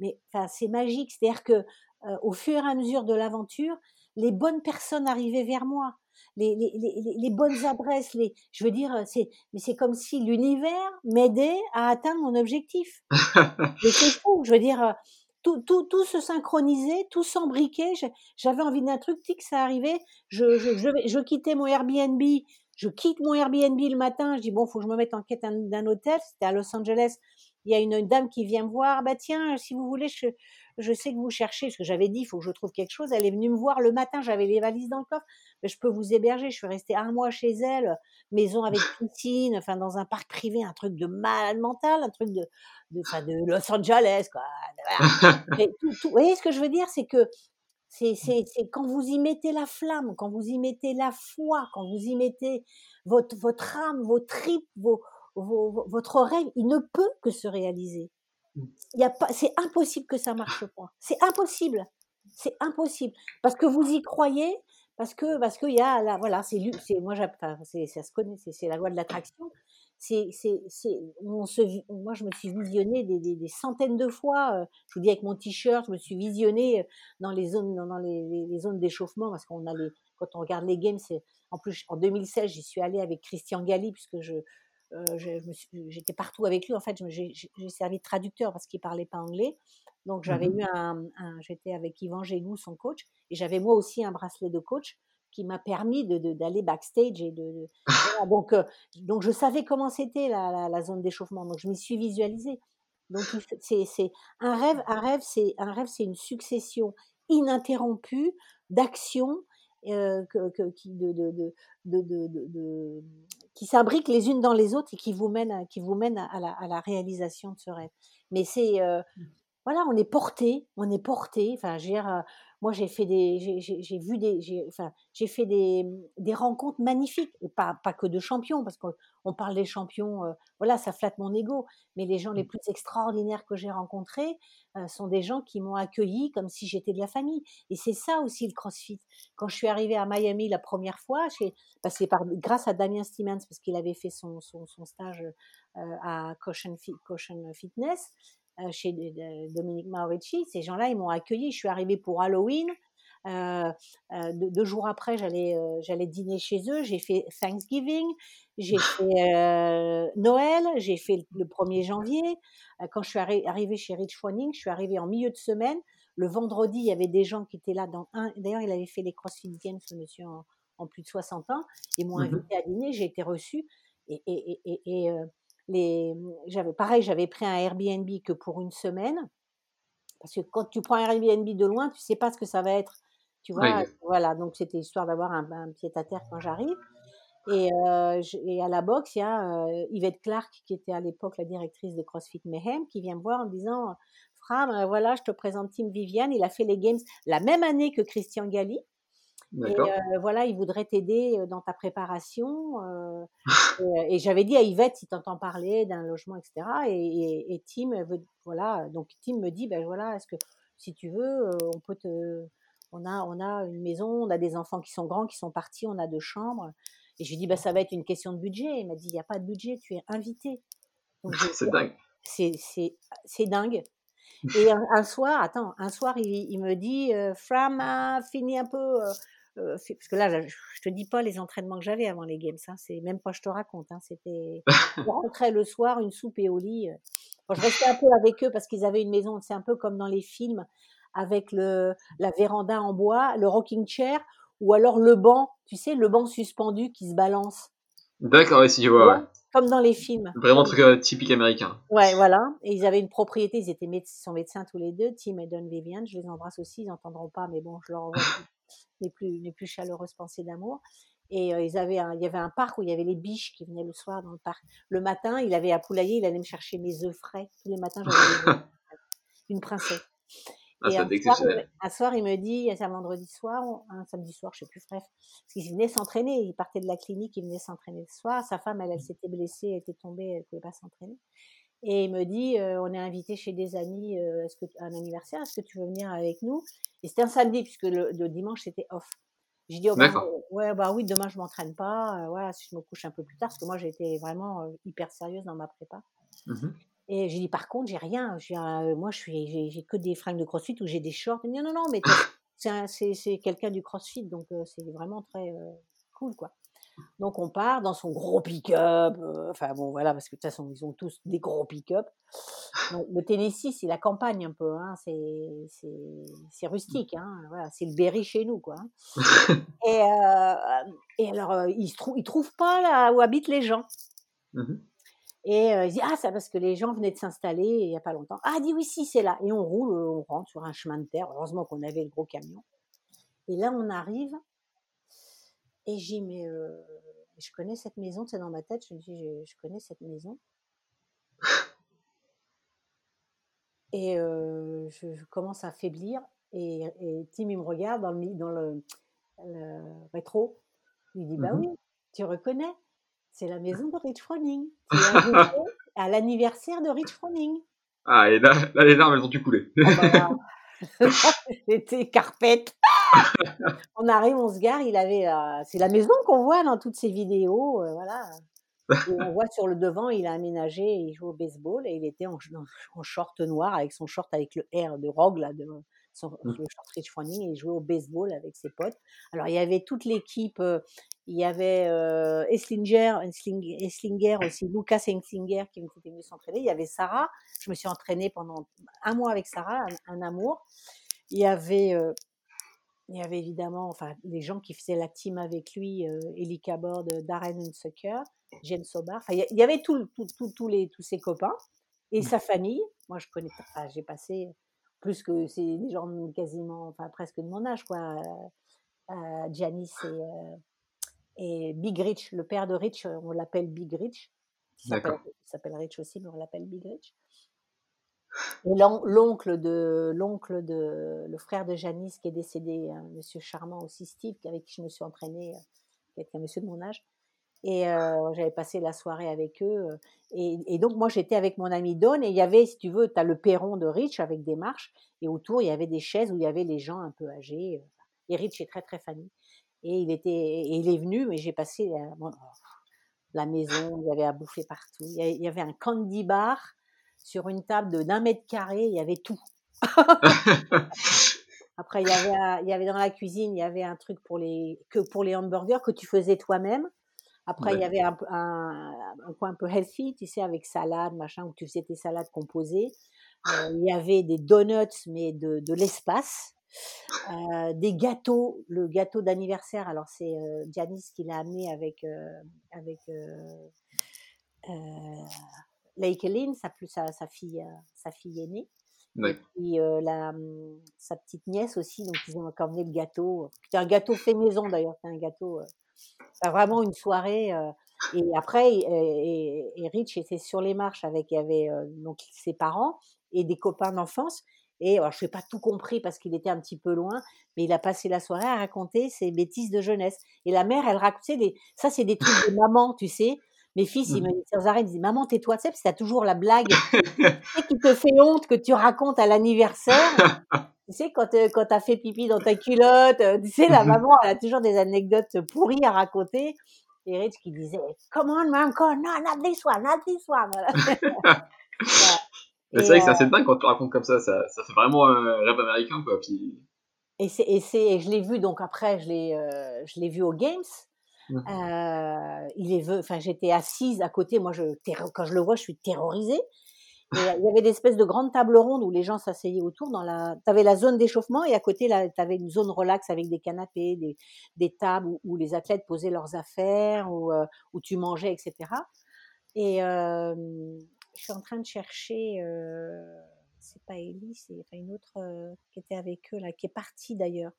mais enfin, c'est magique, c'est-à-dire que euh, au fur et à mesure de l'aventure, les bonnes personnes arrivaient vers moi, les, les, les, les bonnes adresses, les, je veux dire, c'est, mais c'est comme si l'univers m'aidait à atteindre mon objectif. c'est fou, je veux dire, tout, tout, tout se synchronisait, tout s'embriquait. J'avais envie d'un truc, tic, ça arrivait. Je, je, je, je quittais mon Airbnb, je quitte mon Airbnb le matin, je dis bon, faut que je me mette en quête d'un hôtel. C'était à Los Angeles. Il y a une, dame qui vient me voir. Bah tiens, si vous voulez, je, je sais que vous cherchez, parce que j'avais dit, il faut que je trouve quelque chose. Elle est venue me voir le matin, j'avais les valises dans le coffre. Je peux vous héberger. Je suis restée un mois chez elle, maison avec piscine, enfin dans un parc privé, un truc de malade mental, un truc de, de, enfin, de Los Angeles, quoi. tout, tout, vous voyez ce que je veux dire, c'est que c'est quand vous y mettez la flamme, quand vous y mettez la foi, quand vous y mettez votre, votre âme, vos tripes, vos, vos, votre rêve, il ne peut que se réaliser. Il y a pas, c'est impossible que ça marche pas. C'est impossible. C'est impossible. Parce que vous y croyez, parce que, parce qu'il y a la, voilà, c'est, c'est, moi, c'est, ça se connaît, c'est, la loi de l'attraction. C'est, c'est, c'est, on se, moi, je me suis visionnée des, des, des centaines de fois. Je vous dis avec mon t-shirt, je me suis visionnée dans les zones, dans les, zones d'échauffement, parce qu'on a les, quand on regarde les games, c'est, en plus, en 2016, j'y suis allée avec Christian Galli, puisque je, euh, j'étais partout avec lui. En fait, j'ai servi de traducteur parce qu'il parlait pas anglais. Donc, j'avais mmh eu un, un j'étais avec Yvan Gégou, son coach, et j'avais moi aussi un bracelet de coach qui m'a permis d'aller de, backstage et de, voilà, donc euh, donc je savais comment c'était la, la, la, zone d'échauffement donc je m'y suis visualisée donc c'est un rêve un rêve c'est un rêve c'est une succession ininterrompue d'actions qui de, les unes dans les autres et qui vous mènent, qui vous mènent à, la, à réalisation de ce rêve. Mais c'est, mmh. Voilà, on est porté, on est porté. Enfin, je veux dire, euh, moi j'ai fait des, j'ai vu des, j'ai, enfin, fait des, des rencontres magnifiques et pas, pas que de champions parce qu'on parle des champions, euh, voilà, ça flatte mon ego. Mais les gens les mmh. plus extraordinaires que j'ai rencontrés euh, sont des gens qui m'ont accueilli comme si j'étais de la famille. Et c'est ça aussi le CrossFit. Quand je suis arrivée à Miami la première fois, c'est par grâce à Damien Stevens parce qu'il avait fait son, son, son stage à Caution, Caution Fitness. Euh, chez Dominique Maurici. Ces gens-là, ils m'ont accueilli. Je suis arrivée pour Halloween. Euh, euh, deux, jours après, j'allais j'allais dîner chez eux. J'ai fait Thanksgiving, j'ai fait Noël, j'ai fait le 1er janvier. quand je suis arrivée chez Rich Wanning, je suis arrivée en milieu de semaine. Le vendredi, il y avait des gens qui étaient là. Dans un, d'ailleurs, il avait fait les CrossFit Games, ce monsieur en, plus de 60 ans. Ils m'ont mmh invité à dîner. J'ai été reçue et, et, et, et les, j'avais pareil, j'avais pris un Airbnb que pour une semaine, parce que quand tu prends un Airbnb de loin, tu sais pas ce que ça va être, tu vois? Voilà, donc c'était histoire d'avoir un, pied à terre quand j'arrive. Et, euh, et, à la boxe, il y a euh, Yvette Clark, qui était à l'époque la directrice de CrossFit Mayhem, qui vient me voir en disant Fram, euh, voilà, je te présente Tim Viviane. Il a fait les Games la même année que Christian Galli. Et euh, voilà, il voudrait t'aider dans ta préparation. Euh, et, j'avais dit à Yvette, si t'entends parler d'un logement, etc. Et, et, Tim veut, voilà, donc Tim me dit, ben voilà, est-ce que si tu veux, on peut te, on a, on a une maison, on a des enfants qui sont grands, qui sont partis, on a deux chambres. Et je lui dis, bah, ça va être une question de budget. Il m'a dit, il n'y a pas de budget, tu es invité. C'est dingue. C'est dingue. Et un, soir, attends, un soir, il, me dit, Fram a fini un peu euh, parce que là, je te dis pas les entraînements que j'avais avant les games, hein, c'est même pas je te raconte. Hein, c'était, je rentrais le soir, une soupe et au lit. Euh. je restais un peu avec eux parce qu'ils avaient une maison, c'est un peu comme dans les films, avec le la véranda en bois, le rocking chair, ou alors le banc, tu sais, le banc suspendu qui se balance. D'accord, si je vois. Comme dans les films. Vraiment truc euh, typique américain. Ouais, voilà. Et ils avaient une propriété, ils étaient sont médecins tous les deux, Tim et Don Vivian. Je les embrasse aussi, ils n'entendront pas, mais bon, je leur envoie les plus, les plus chaleureuses pensées d'amour. Et euh, ils avaient il y avait un parc où il y avait les biches qui venaient le soir dans le parc. Le matin, il avait à poulailler, il allait me chercher mes œufs frais. Tous les matins, j'avais une princesse. Ah, et un soir, un soir, il me dit, c'est un vendredi soir, un samedi soir, je sais plus, bref, parce qu'il venait s'entraîner, il partait de la clinique, il venait s'entraîner le soir. Sa femme, elle, elle s'était blessée, elle était tombée, elle pouvait pas s'entraîner. Et il me dit, euh, on est invité chez des amis, euh, est-ce que un anniversaire, est-ce que tu veux venir avec nous? Et c'était un samedi puisque le, le dimanche c'était off. J'ai dit, oh, bah, D'accord. ouais, bah oui, demain je m'entraîne pas. euh, voilà, si je me couche un peu plus tard, parce que moi j'étais vraiment euh, hyper sérieuse dans ma prépa. Mhm. Et j'ai dit, par contre, j'ai rien. J'ai un- moi, je suis, j'ai, que des fringues de CrossFit ou j'ai des shorts. Dit, non, non, mais c'est, un- c'est, c'est quelqu'un du CrossFit, donc euh, c'est vraiment très euh, cool, quoi. Donc on part dans son gros pick-up. euh, Enfin bon, voilà, parce que de toute façon, ils ont tous des gros pick-up. Donc, le Tennessee, c'est la campagne un peu. Hein, c'est, c'est, c'est rustique. Hein, voilà, c'est le Berry chez nous, quoi. hein. et, euh, et alors, euh, ils ne ils trouvent pas là où habitent les gens. Mhm. Et euh, il dit, ah, c'est parce que les gens venaient de s'installer il n'y a pas longtemps. Ah, dit, oui, si, c'est là. Et on roule, on rentre sur un chemin de terre. Heureusement qu'on avait le gros camion. Et là, on arrive. Et j'ai dit, mais euh, je connais cette maison, c'est dans ma tête. Je me dis, je, je connais cette maison. Et euh, je, je commence à faiblir. Et, et Tim, il me regarde dans le, mi- dans le, le rétro. Il dit, bah Mhm. oui, tu reconnais. C'est la maison de Rich Froning. À l'anniversaire de Rich Froning. Ah, et là, là, les larmes, elles ont dû couler. Ah bah C'était carpette. on arrive, on se gare. Il avait, euh, c'est la maison qu'on voit dans toutes ces vidéos, euh, voilà. Et on voit sur le devant, il a aménagé, il joue au baseball et il était en, en- short noir avec son short avec le R de Rogue là, de son Mm. le short Rich Froning et il jouait au baseball avec ses potes. Alors il y avait toute l'équipe, euh, il y avait euh, Esslinger, Essling- Esslinger aussi, Lucas Esslinger qui était venu s'entraîner. Il y avait Sarah. Je me suis entraînée pendant un mois avec Sarah, un, un amour. Il y avait euh, il y avait évidemment enfin, les gens qui faisaient la team avec lui, euh, Ellie Cabord, Darren Hunsucker, Jen Sobar. Enfin, il y avait tout, tout, tout- tous les, tous ses copains et sa famille. Moi, je connais, enfin, j'ai passé plus que c'est des gens quasiment, enfin presque de mon âge, quoi. Euh, euh, Janice et, euh, et Big Rich, le père de Rich, euh, on l'appelle Big Rich. Il s'appelle Rich aussi, mais on l'appelle Big Rich. Et l'on- l'oncle de l'oncle de le frère de Janice qui est décédé, un monsieur charmant aussi, Steve, avec qui je me suis entraînée, euh, qui est un monsieur de mon âge. Et euh, j'avais passé la soirée avec eux. euh, Et, donc moi j'étais avec mon ami Don et il y avait, si tu veux, tu as le perron de Rich avec des marches et autour il y avait des chaises où il y avait les gens un peu âgés. Et Rich est très très funny. Et il était, et il est venu, mais j'ai passé la maison, il y avait à bouffer partout. Il y avait un candy bar sur une table de d'un mètre carré, il y avait tout. Après, il y, avait, il y avait dans la cuisine, il y avait un truc pour les, que pour les hamburgers que tu faisais toi-même. Après, il y avait un, un, un coin un peu healthy, tu sais, avec salade, machin, où tu faisais tes salades composées. Euh, il y avait des donuts, mais de, de l'espace. Euh, des gâteaux, le gâteau d'anniversaire. Alors, c'est euh, Janice qui l'a amené avec, euh, avec euh, euh, Lake Lynn, sa, sa, sa, fille, euh, sa fille aînée. Et puis euh, la, hum, sa petite nièce aussi, donc ils ont encore amené le gâteau. C'était un gâteau fait maison d'ailleurs, c'était un gâteau. euh, vraiment une soirée. euh, et après, et, et- et Rich était sur les marches avec, il y avait euh, donc ses parents et des copains d'enfance. Et alors, je n'ai pas tout compris parce qu'il était un petit peu loin, mais il a passé la soirée à raconter ses bêtises de jeunesse. Et la mère, elle racontait des, ça, c'est des trucs de maman, tu sais. Mes fils, ils me Mhm. disaient sans arrêt, ils disaient, maman, tais-toi, tu sais, parce que t'as toujours la blague qui te fait honte que tu racontes à l'anniversaire. Tu sais, quand, euh, quand t'as fait pipi dans ta culotte, euh, tu sais, la maman, elle a toujours des anecdotes pourries à raconter. Et Rich qui disait, come on, mom, come on, no, not this one, not this one. Voilà. C'est vrai que c'est euh, assez dingue quand tu racontes comme ça, ça, ça fait vraiment un rêve américain, quoi. Puis, Et, c'est, et, c'est, et je l'ai vu, donc après, je l'ai, euh, je l'ai vu aux Games. Euh, il est, enfin, j'étais assise à côté. Moi, je, quand je le vois, je suis terrorisée. Euh, il y avait des espèces de grandes tables rondes où les gens s'asseyaient autour. Dans la, t'avais la zone d'échauffement et à côté, là, t'avais une zone relax avec des canapés, des, des tables où, où les athlètes posaient leurs affaires, où, euh, où tu mangeais, etc. Et euh, je suis en train de chercher. Euh, c'est pas Ellie, c'est une autre euh, qui était avec eux là, qui est partie d'ailleurs.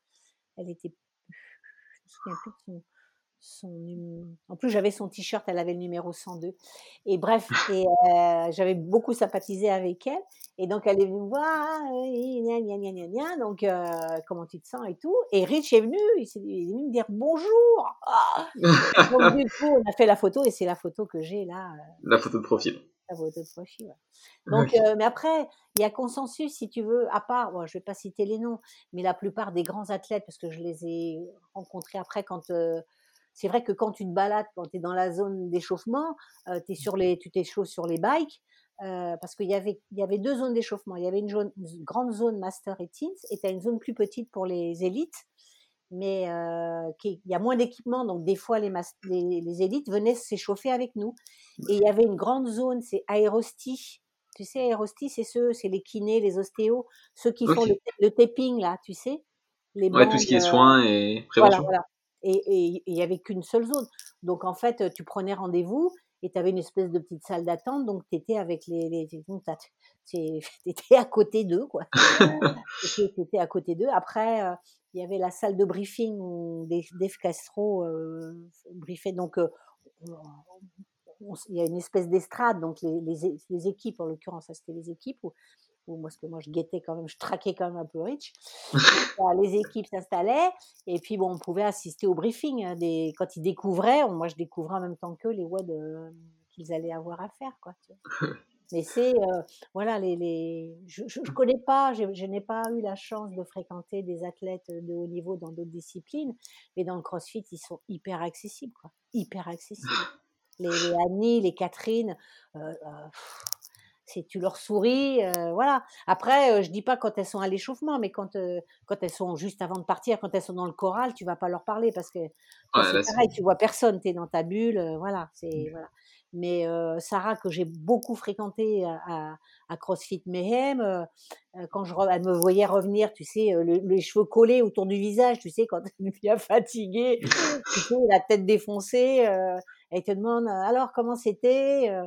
Elle était, je me souviens plus de son En plus, j'avais son t-shirt, elle avait le numéro 102. Et bref, et euh, j'avais beaucoup sympathisé avec elle. Et donc, elle est venue me voir, gna, gna, gna. donc euh, comment tu te sens et tout. Et Rich est venu, il, est venu me dire bonjour. Ah donc, du coup, on a fait la photo et c'est la photo que j'ai là. euh, la photo de profil. la photo de profil. ouais. Donc, euh, mais après, il y a consensus, si tu veux, à part, bon, je vais pas citer les noms, mais la plupart des grands athlètes, parce que je les ai rencontrés après quand. C'est vrai que quand tu te balades, quand tu es dans la zone d'échauffement, euh, sur les, tu t'échauffes sur les bikes, euh, parce qu'il y avait, il y avait deux zones d'échauffement. Il y avait une, zone- une grande zone master et teens, et tu as une zone plus petite pour les élites mais euh, il y a moins d'équipement, donc des fois les, mas- les, les élites venaient s'échauffer avec nous. Et il y avait une grande zone, c'est aérosti. Tu sais, aérosti, c'est ceux, c'est les kinés, les ostéos, ceux qui font le, le taping là, tu sais, les Ouais, tout ce qui est euh, soins et voilà, prévention. voilà. Et et- il y avait qu'une seule zone. Donc en fait, tu prenais rendez-vous et tu avais une espèce de petite salle d'attente, donc tu étais avec les, les t'étais à côté d'eux, quoi. T'étais à côté d'eux. Après, euh, il y avait la salle de briefing où Dave Castro euh, briefait. Donc, euh, on- on- il y a une espèce d'estrade. Donc, les, les équipes, en l'occurrence, ça c'était les équipes où, où moi, parce que moi, je guettais quand même, je traquais quand même un peu Rich. Euh, les équipes s'installaient et puis, bon, on pouvait assister au briefing. hein, des, quand ils découvraient, moi, je découvrais en même temps qu'eux les WOD euh, qu'ils allaient avoir à faire, quoi. tu vois. Mais c'est, euh, voilà, les, les... je ne connais pas, je, je n'ai pas eu la chance de fréquenter des athlètes de haut niveau dans d'autres disciplines, mais dans le crossfit, ils sont hyper accessibles, quoi. Hyper accessibles. Les, les Annie, les Catherine, euh, c'est tu leur souris, euh, voilà. Après, euh, je dis pas quand elles sont à l'échauffement, mais quand, euh, quand elles sont juste avant de partir, quand elles sont dans le choral, tu vas pas leur parler parce que Ouais, c'est pareil, tu vois personne, tu es dans ta bulle, euh, voilà, c'est voilà. Mais Sarah, que j'ai beaucoup fréquentée à, à- CrossFit Mayhem, quand je, elle me voyait revenir, tu sais, le- les cheveux collés autour du visage, tu sais, quand elle est bien fatiguée, tu sais, la tête défoncée, elle te demande euh, alors comment c'était, euh,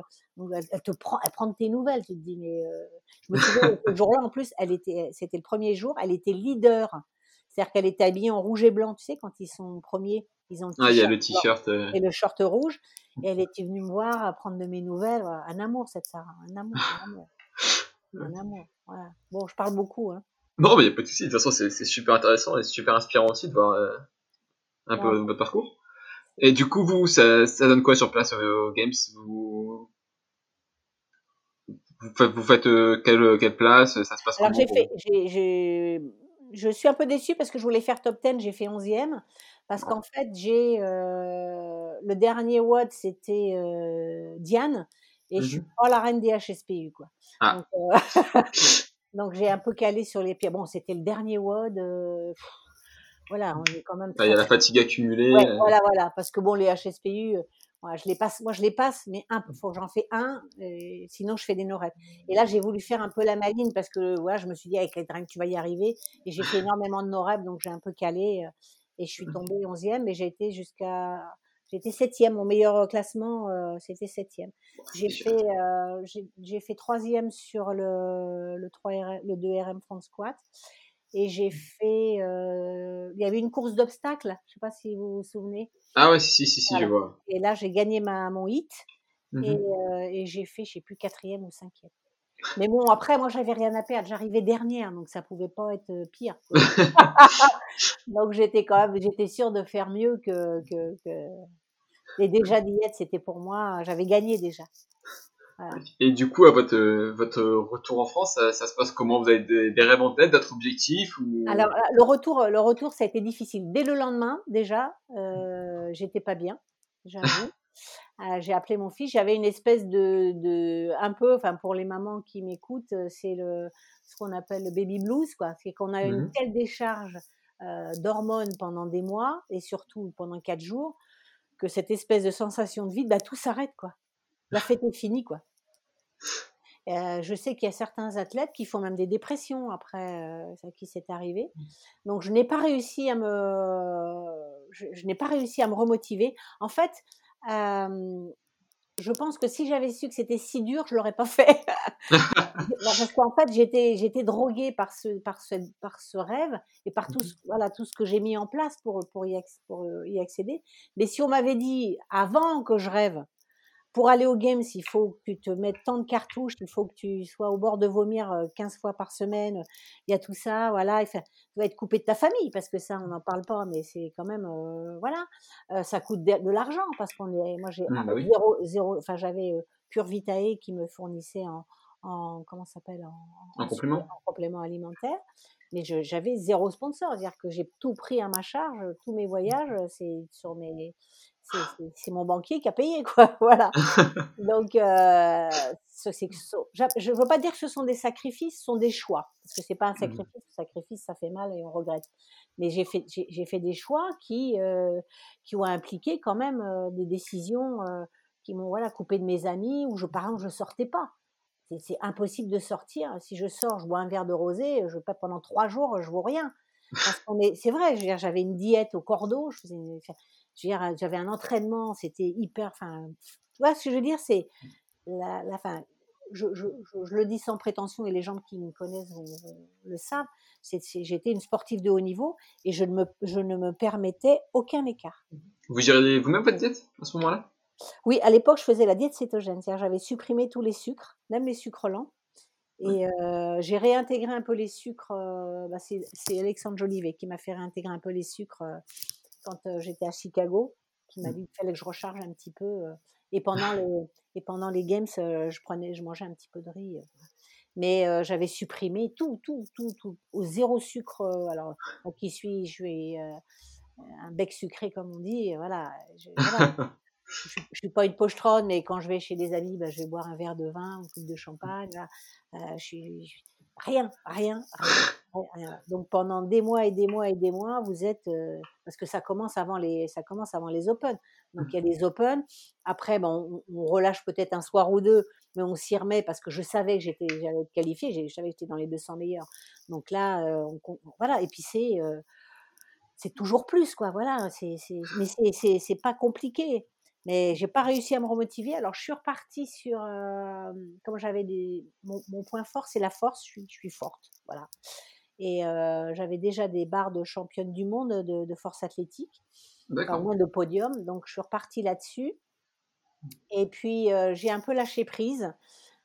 elle, te prend, elle prend de tes nouvelles, tu te dis mais euh, je me souviens ce jour-là en plus, elle était, c'était le premier jour, elle était leader, c'est-à-dire qu'elle était habillée en rouge et blanc, tu sais, quand ils sont premiers, ils ont le Ah, il y a le t-shirt. euh, et le short rouge. Et elle était venue me voir, prendre de mes nouvelles. Un amour, cette Sarah. Un amour, un amour. Un amour. Voilà. Bon, je parle beaucoup. Hein. Non, mais il n'y a pas de souci. De toute façon, c'est super intéressant et super inspirant aussi de voir euh, un peu votre parcours. Et du coup, vous, ça, ça donne quoi sur place euh, aux Games? Vous... Vous faites, vous faites euh, quelle, quelle place? Ça se passe Alors, comment fait, j'ai, j'ai- je suis un peu déçue parce que je voulais faire top 10, j'ai fait 11e. Parce qu'en fait, j'ai euh, le dernier WOD, c'était euh, Diane, et je suis Mhm. pas la reine des HSPU. Quoi. Ah. Donc, donc j'ai un peu calé sur les pieds. Bon, c'était le dernier WOD. Voilà, on est quand même Il y a la fatigue accumulée. Ouais, euh, voilà, voilà, parce que bon, les HSPU, euh, voilà, je les passe, moi je les passe, mais un, faut que j'en fais un, euh, sinon je fais des no reps. Et là, j'ai voulu faire un peu la maline parce que voilà, je me suis dit avec les drinks, tu vas y arriver. Et j'ai fait énormément de no reps, donc j'ai un peu calé euh, et je suis tombée 11e, mais j'ai été jusqu'à, été 7e, mon meilleur classement, euh, c'était 7e. J'ai fait, euh, j'ai j'ai fait 3e sur le, le 3 RM, le 2 RM front squat. Et j'ai fait, euh, il y avait une course d'obstacles, je sais pas si vous vous souvenez. Ah ouais, si, si, si, je vois. Et là, j'ai gagné ma, mon hit et, euh, et j'ai fait, je sais plus, quatrième ou cinquième. Mais bon, après, moi, j'avais rien à perdre. J'arrivais dernière, donc ça pouvait pas être pire. donc j'étais quand même, j'étais sûre de faire mieux que, que, que... Et déjà, diète, c'était pour moi, j'avais gagné déjà. Voilà. Et du coup, à votre, euh, votre retour en France, ça, ça se passe comment? Vous avez des, des rêves en tête, d'autres objectifs ou... Alors, là, le retour, le retour, ça a été difficile. Dès le lendemain, déjà, euh, j'étais pas bien, j'avoue. Euh, j'ai appelé mon fils. J'avais une espèce de, de, un peu, enfin pour les mamans qui m'écoutent, euh, c'est le ce qu'on appelle le baby blues, quoi. C'est qu'on a une Mhm. telle décharge euh, d'hormones pendant des mois et surtout pendant quatre jours que cette espèce de sensation de vide, bah tout s'arrête, quoi. La fête est finie, quoi. Euh, je sais qu'il y a certains athlètes qui font même des dépressions après euh, ça qui s'est arrivé. Donc je n'ai pas réussi à me, je, je n'ai pas réussi à me remotiver. En fait, euh, je pense que si j'avais su que c'était si dur, je l'aurais pas fait. Parce qu'en fait, j'étais, j'étais droguée par ce, par ce, par ce rêve et par tout, ce, voilà, tout ce que j'ai mis en place pour, pour, y, pour euh, y accéder. Mais si on m'avait dit avant que je rêve, pour aller aux Games, il faut que tu te mettes tant de cartouches, il faut que tu sois au bord de vomir euh, 15 fois par semaine. Il y a tout ça, voilà. Tu vas être coupé de ta famille parce que ça, on n'en parle pas, mais c'est quand même, euh, voilà. Euh, ça coûte de, de l'argent parce qu'on est, moi j'ai Mm, bah oui. zéro, zéro, enfin j'avais euh, Pure Vitae qui me fournissait en, en comment s'appelle en, en, complément. en complément alimentaire mais j'avais zéro sponsor, c'est-à-dire que j'ai tout pris à ma charge, tous mes voyages, c'est sur mes, c'est mon banquier qui a payé, quoi. Voilà. Donc, euh, je ne veux pas dire que ce sont des sacrifices, ce sont des choix, parce que c'est pas un mmh sacrifice. Le sacrifice, ça fait mal et on regrette. Mais j'ai fait, j'ai fait des choix qui, euh, qui ont impliqué quand même euh, des décisions euh, qui m'ont voilà coupé de mes amis, où je, par exemple, je sortais pas c'est impossible de sortir. Si je sors, je bois un verre de rosé, je pas pendant trois jours, je vois rien. C'est vrai, j'avais une diète au cordeau, j'avais un entraînement, c'était hyper. Enfin, tu vois ce que je veux dire, c'est la, la fin. Je, je, je, le dis sans prétention et les gens qui me connaissent le savent. J'étais une sportive de haut niveau et je ne me, je ne me permettais aucun écart. Vous gériez vous-même votre diète à ce moment-là? Oui, à l'époque, je faisais la diète cétogène, c'est-à-dire j'avais supprimé tous les sucres, même les sucres lents. Et j'ai réintégré un peu les sucres. Bah, c'est Alexandre Jolivet qui m'a fait réintégrer un peu les sucres quand j'étais à Chicago, qui m'a mmh. dit qu'il fallait que je recharge un petit peu. et pendant les et pendant les games, je prenais, je mangeais un petit peu de riz. mais j'avais supprimé tout, tout, tout, tout, au zéro sucre. alors, qui suis, je suis un bec sucré comme on dit. Voilà, voilà je, ne suis pas une pochetronne, mais quand je vais chez des amis, bah, je vais boire un verre de vin, une coupe de champagne. Euh, je suis, rien, rien, rien, Donc pendant des mois et des mois et des mois, vous êtes euh, parce que ça commence avant les, ça commence avant les Open. Donc il y a les Open. Après, bon, on, relâche peut-être un soir ou deux, mais on s'y remet parce que je savais que j'étais, j'allais être qualifiée. Je savais que j'étais dans les 200 meilleurs. Donc là, euh, on, voilà. Et puis c'est c'est toujours plus quoi voilà c'est mais c'est c'est pas compliqué mais j'ai pas réussi à me remotiver. Alors je suis repartie sur, euh, comme j'avais des, mon, point fort, c'est la force. Je suis, je suis forte, voilà. Et euh, j'avais déjà des barres de championne du monde de, de force athlétique, enfin, moins de podium. Donc je suis repartie là-dessus. Et puis euh, j'ai un peu lâché prise.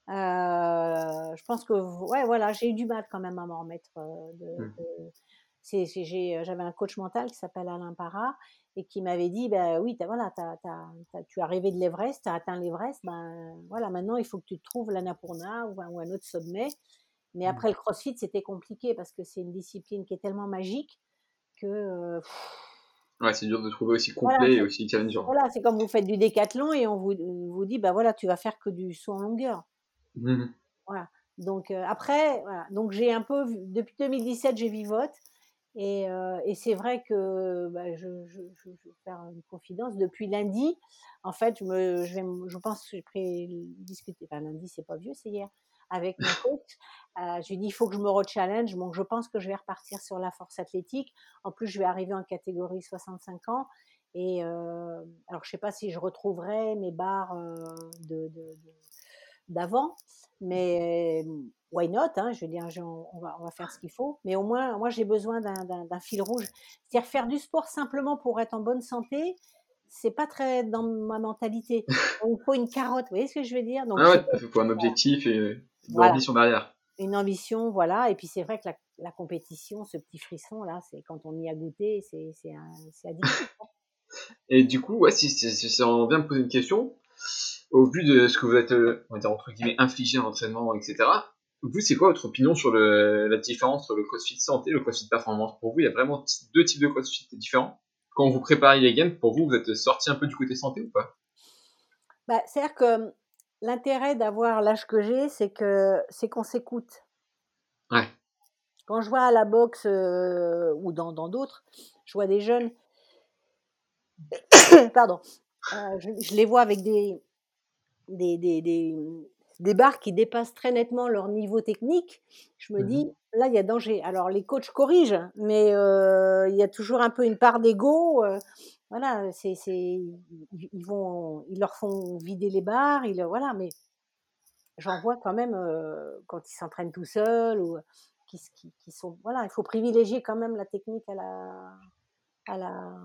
je pense que ouais voilà j'ai eu du mal quand même à m'en remettre. De, mmh. de, j'avais un coach mental qui s'appelle Alain Parra et qui m'avait dit ben oui as, voilà tu es arrivé de l'Everest tu as atteint l'Everest ben voilà maintenant il faut que tu te trouves l'Annapurna ou, ou un autre sommet mais mmh. après le CrossFit c'était compliqué parce que c'est une discipline qui est tellement magique que ouais c'est dur de trouver aussi complet et aussi challengeant voilà c'est comme vous faites du décathlon et on vous, vous dit ben voilà tu vas faire que du saut en longueur mmh voilà donc euh, après voilà donc j'ai un peu depuis 2017 j'ai vivote et, et c'est vrai que bah, je, je, je, vais faire une confidence. Depuis lundi, en fait, je, me, je, vais, je pense que j'ai pris discuter. Enfin, lundi, c'est pas vieux, c'est hier. Avec mon coach, euh, je lui dis il faut que je me re-challenge. Donc, je pense que je vais repartir sur la force athlétique. En plus, je vais arriver en catégorie 65 ans. Et euh, alors, je sais pas si je retrouverai mes barres de, de, d'avant, mais why not hein, Je veux dire, on va, on va faire ce qu'il faut. Mais au moins, moi, j'ai besoin d'un fil rouge. C'est-à-dire faire du sport simplement pour être en bonne santé, c'est pas très dans ma mentalité. il faut une carotte, vous voyez ce que je veux dire? Donc, ah ouais, faut un objectif et une ambition derrière. Une ambition, voilà. Et puis c'est vrai que la, compétition, ce petit frisson là, c'est quand on y a goûté, c'est addictif. Hein. et du coup, ouais, si, si, si, on vient me poser une question, au vu de ce que vous êtes, euh, on va dire entre guillemets, infligé en entraînement, etc., vous, c'est quoi votre opinion sur le, la différence entre le CrossFit santé et le CrossFit performance? Pour vous, il y a vraiment deux types de CrossFit différents. Quand vous préparez les games, pour vous, vous êtes sorti un peu du côté santé ou pas? Bah, C'est-à-dire que l'intérêt d'avoir l'âge que j'ai, c'est que c'est qu'on s'écoute. Ouais. Quand je vois à la boxe euh, ou dans d'autres, je vois des jeunes. Pardon. Euh, je, je, les vois avec des, des, des, des, des barres qui dépassent très nettement leur niveau technique, je me mmh dis, là, il y a danger. Alors, les coachs corrigent, mais euh, il y a toujours un peu une part d'ego. Voilà, c'est, ils, vont, ils leur font vider les barres, ils, voilà, mais j'en vois quand même euh, quand ils s'entraînent tout seuls ou qui, qui, sont, voilà, il faut privilégier quand même la technique à la, à la,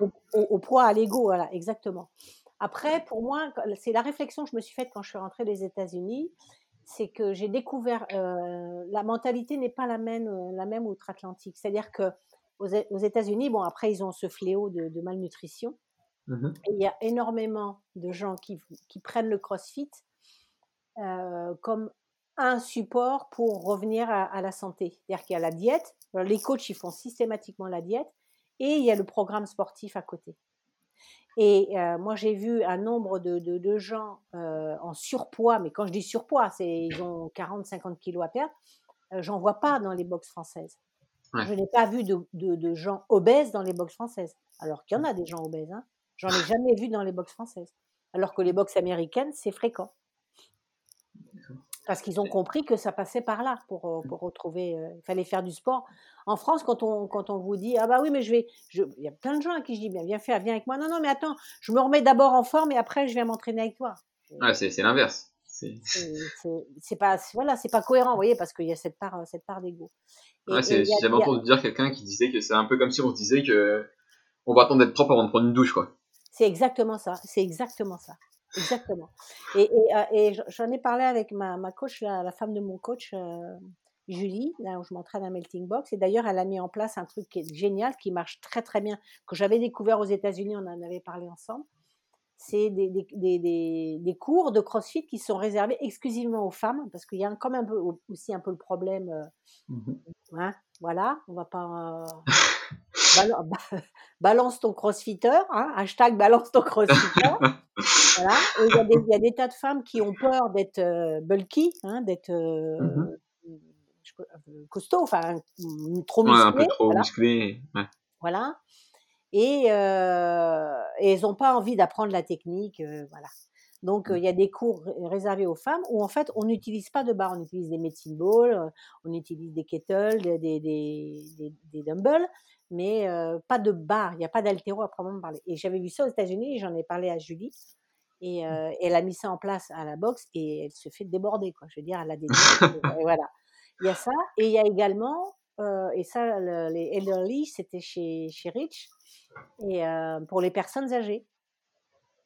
au, au, poids, à l'ego, voilà, exactement. Après, pour moi, c'est la réflexion que je me suis faite quand je suis rentrée des États-Unis, c'est que j'ai découvert euh, la mentalité n'est pas la même, la même outre-Atlantique. C'est-à-dire que aux, États-Unis, bon après ils ont ce fléau de, malnutrition. Et il y a énormément de gens qui, qui prennent le CrossFit euh, comme un support pour revenir à, à la santé. C'est-à-dire qu'il y a la diète, les coachs ils font systématiquement la diète, et il y a le programme sportif à côté. Et euh, moi j'ai vu un nombre de, de, de gens euh, en surpoids, mais quand je dis surpoids, c'est ils ont 40-50 kilos à perdre, j'en vois pas dans les box françaises. Ouais. Je n'ai pas vu de, de, de gens obèses dans les box françaises. Alors qu'il y en a des gens obèses, hein. J'en ai jamais vu dans les box françaises. Alors que les box américaines, c'est fréquent. Parce qu'ils ont compris que ça passait par là pour, euh, pour retrouver. euh, il fallait faire du sport. En France, quand on, quand on vous dit Ah bah oui, mais je vais. Il y a plein de gens à qui je dis Bien, viens faire, viens avec moi. Non, non, mais attends, je me remets d'abord en forme et après, je viens m'entraîner avec toi. Ouais, c'est l'inverse. C'est pas, voilà, c'est pas cohérent, vous voyez, parce qu'il y a cette part, cette part d'ego. Ouais, j'avais entendu dire quelqu'un qui disait que c'est un peu comme si on se disait que on va attendre d'être propre avant de prendre une douche, quoi. C'est exactement ça. C'est exactement ça. Exactement. Et, et, euh, et j'en ai parlé avec ma, ma coach, la, la femme de mon coach, euh, Julie, là où je m'entraîne à Melting Box. Et d'ailleurs, elle a mis en place un truc qui est génial, qui marche très très bien, que j'avais découvert aux États-Unis, on en avait parlé ensemble. C'est des, des, des, des, cours de CrossFit qui sont réservés exclusivement aux femmes, parce qu'il y a quand même un peu, aussi un peu le problème. euh, Hein, voilà, on va pas. euh, bala- ba- balance ton crossfitter, hein, hashtag balance ton crossfitter. voilà. Et il y, a des- il y a des tas de femmes qui ont peur d'être euh, bulky, hein, d'être euh, costaud, enfin mm, trop Ouais, musclé. un peu trop voilà. musclé. Ouais. voilà. Et, euh, et elles n'ont pas envie d'apprendre la technique. euh, voilà. Donc, euh, il y a des cours ré- réservés aux femmes où, en fait, on n'utilise pas de barres. On utilise des medicine balls, euh, on utilise des kettles, des, des, des, dumbbells, mais pas de barres. Il n'y a pas d'altéro à proprement parler. Et j'avais vu ça aux États-Unis, j'en ai parlé à Julie. Et euh, elle a mis ça en place à la boxe et elle se fait déborder. Quoi. Je veux dire, elle a des. et voilà. Il y a ça. Et il y a également, et ça, le- les elderly, c'était chez, chez Rich, et euh, pour les personnes âgées.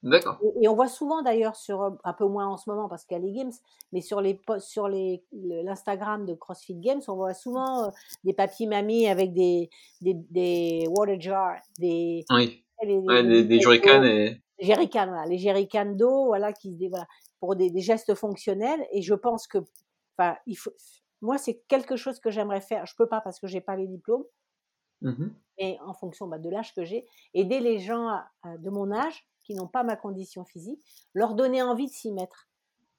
D'accord. Et, et on voit souvent d'ailleurs sur euh, un peu moins en ce moment parce qu'il y a les games, mais sur les sur les le- l'Instagram de CrossFit Games, on voit souvent euh, des papis mamies avec des des, des water jars, des Oui. les, Ouais, les- des, des les- jerrycans et. les jerrycans, voilà, les jerrycans d'eau, voilà, qui voilà, pour des, des gestes fonctionnels. Et je pense que, enfin, il faut, moi, c'est quelque chose que j'aimerais faire. Je peux pas parce que j'ai pas les diplômes, Mhm. mais en fonction bah, de l'âge que j'ai, aider les gens euh, de mon âge qui n'ont pas ma condition physique, leur donner envie de s'y mettre.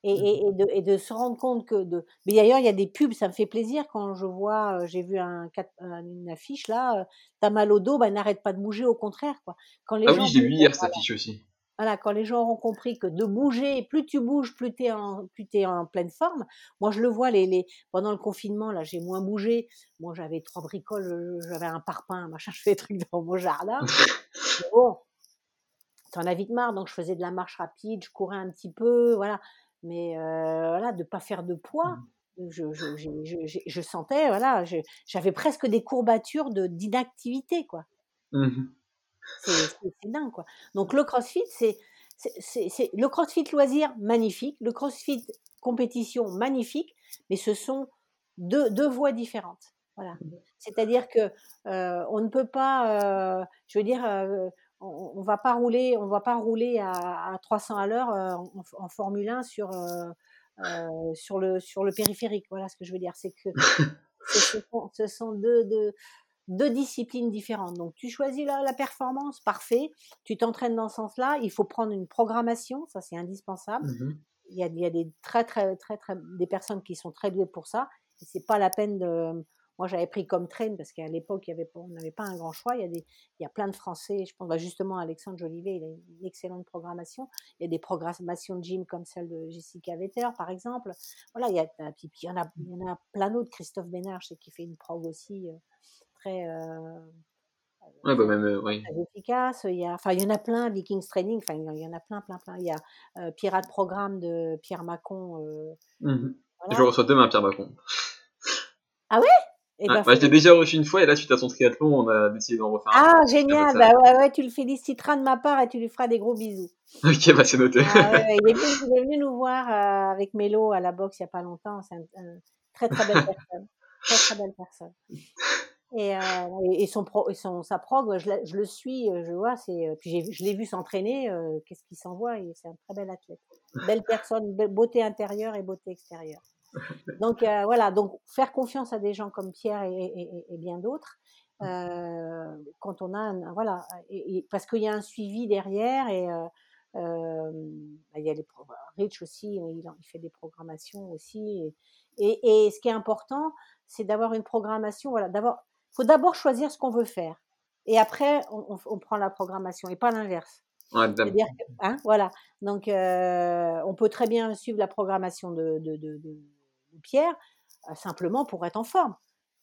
Et, et- et de, et de se rendre compte que de. Mais d'ailleurs, il y a des pubs, ça me fait plaisir quand je vois, euh, j'ai vu un, une affiche là, euh, t'as mal au dos, bah, n'arrête pas de bouger, au contraire. Quoi. Quand les Ah gens oui, j'ai vu hier cette affiche aussi. Voilà, quand les gens auront compris que de bouger, plus tu bouges, plus tu es, en, plus t'es en pleine forme. Moi, je le vois, les, les, pendant le confinement, là, j'ai moins bougé. Moi, j'avais trois bricoles, euh, j'avais un parpaing, machin, je fais des trucs dans mon jardin. Mais bon, t'en as vite marre, donc je faisais de la marche rapide, je courais un petit peu, voilà. Mais euh, voilà, de pas faire de poids. Je, je, je, je, je- sentais, voilà, j'avais presque des courbatures de d'inactivité, quoi. Mhm. C'est c'est- dingue, quoi. Donc, le crossfit, c'est le crossfit loisir, magnifique. Le crossfit compétition, magnifique. Mais ce sont deux, deux voies différentes. Voilà. C'est-à-dire que euh, on ne peut pas, euh, je veux dire, euh, on, on va pas rouler, on va pas rouler à, à 300 à l'heure en, en Formule 1 sur sur le sur le périphérique. Voilà ce que je veux dire, c'est que ce ce sont, ce sont deux, deux, deux disciplines différentes. Donc, tu choisis la, la performance, parfait. Tu t'entraînes dans ce sens-là. Il faut prendre une programmation, ça c'est indispensable. Mhm. Il y a, il y a des très, très, très, très, des personnes qui sont très douées pour ça. Et c'est pas la peine de. Moi, j'avais pris comme train parce qu'à l'époque, il y avait pas- on n'avait pas un grand choix. Il y a des, il y a plein de Français. Je pense bah, justement Alexandre Jolivet, il a une excellente programmation. Il y a des programmations de gym comme celle de Jessica Vetter, par exemple. Voilà, il y a, puis, puis il y en a, il y en a plein d'autres. Christophe Bénard, je sais qu'il fait une prog aussi euh, très, euh, Ouais, bah même, euh, oui. très efficace. Il y a, enfin, il y en a plein. Vikings Training, enfin, il y en a plein, plein, plein. Il y a euh, Pirate Programme de Pierre Macon. voilà. Je reçois demain Pierre Bacon. Et Ouais, ben, bah, je t'ai déjà reçu une fois et là, suite à son triathlon, on a décidé d'en refaire un. Ah, génial! Bah ouais, ouais, tu le féliciteras de ma part et tu lui feras des gros bisous. Ok, bah c'est noté. Ah, ouais, il, est venu, il est venu nous voir euh, avec Mélo à la boxe il n'y a pas longtemps. C'est un, un très très belle personne. Très très belle personne. Et, euh, et, son, pro, et son, sa prog, je, je, le suis, je vois, c'est, puis je l'ai vu s'entraîner, euh, qu'est-ce qu'il s'envoie, c'est un très bel athlète. Belle personne, beauté intérieure et beauté extérieure. Donc euh, voilà, donc faire confiance à des gens comme Pierre et, et, et bien d'autres, euh, quand on a, un, voilà, parce qu'il y a un suivi derrière et euh, euh il y a les Rich aussi, il, il, fait des programmations aussi. Et, ce qui est important, c'est d'avoir une programmation. Voilà, d'abord, faut d'abord choisir ce qu'on veut faire, et après on, on, on prend la programmation, et pas l'inverse. Ouais, C'est-à-dire que, hein, voilà. Donc, euh, on peut très bien suivre la programmation de, de, de, de Pierre, euh, simplement pour être en forme,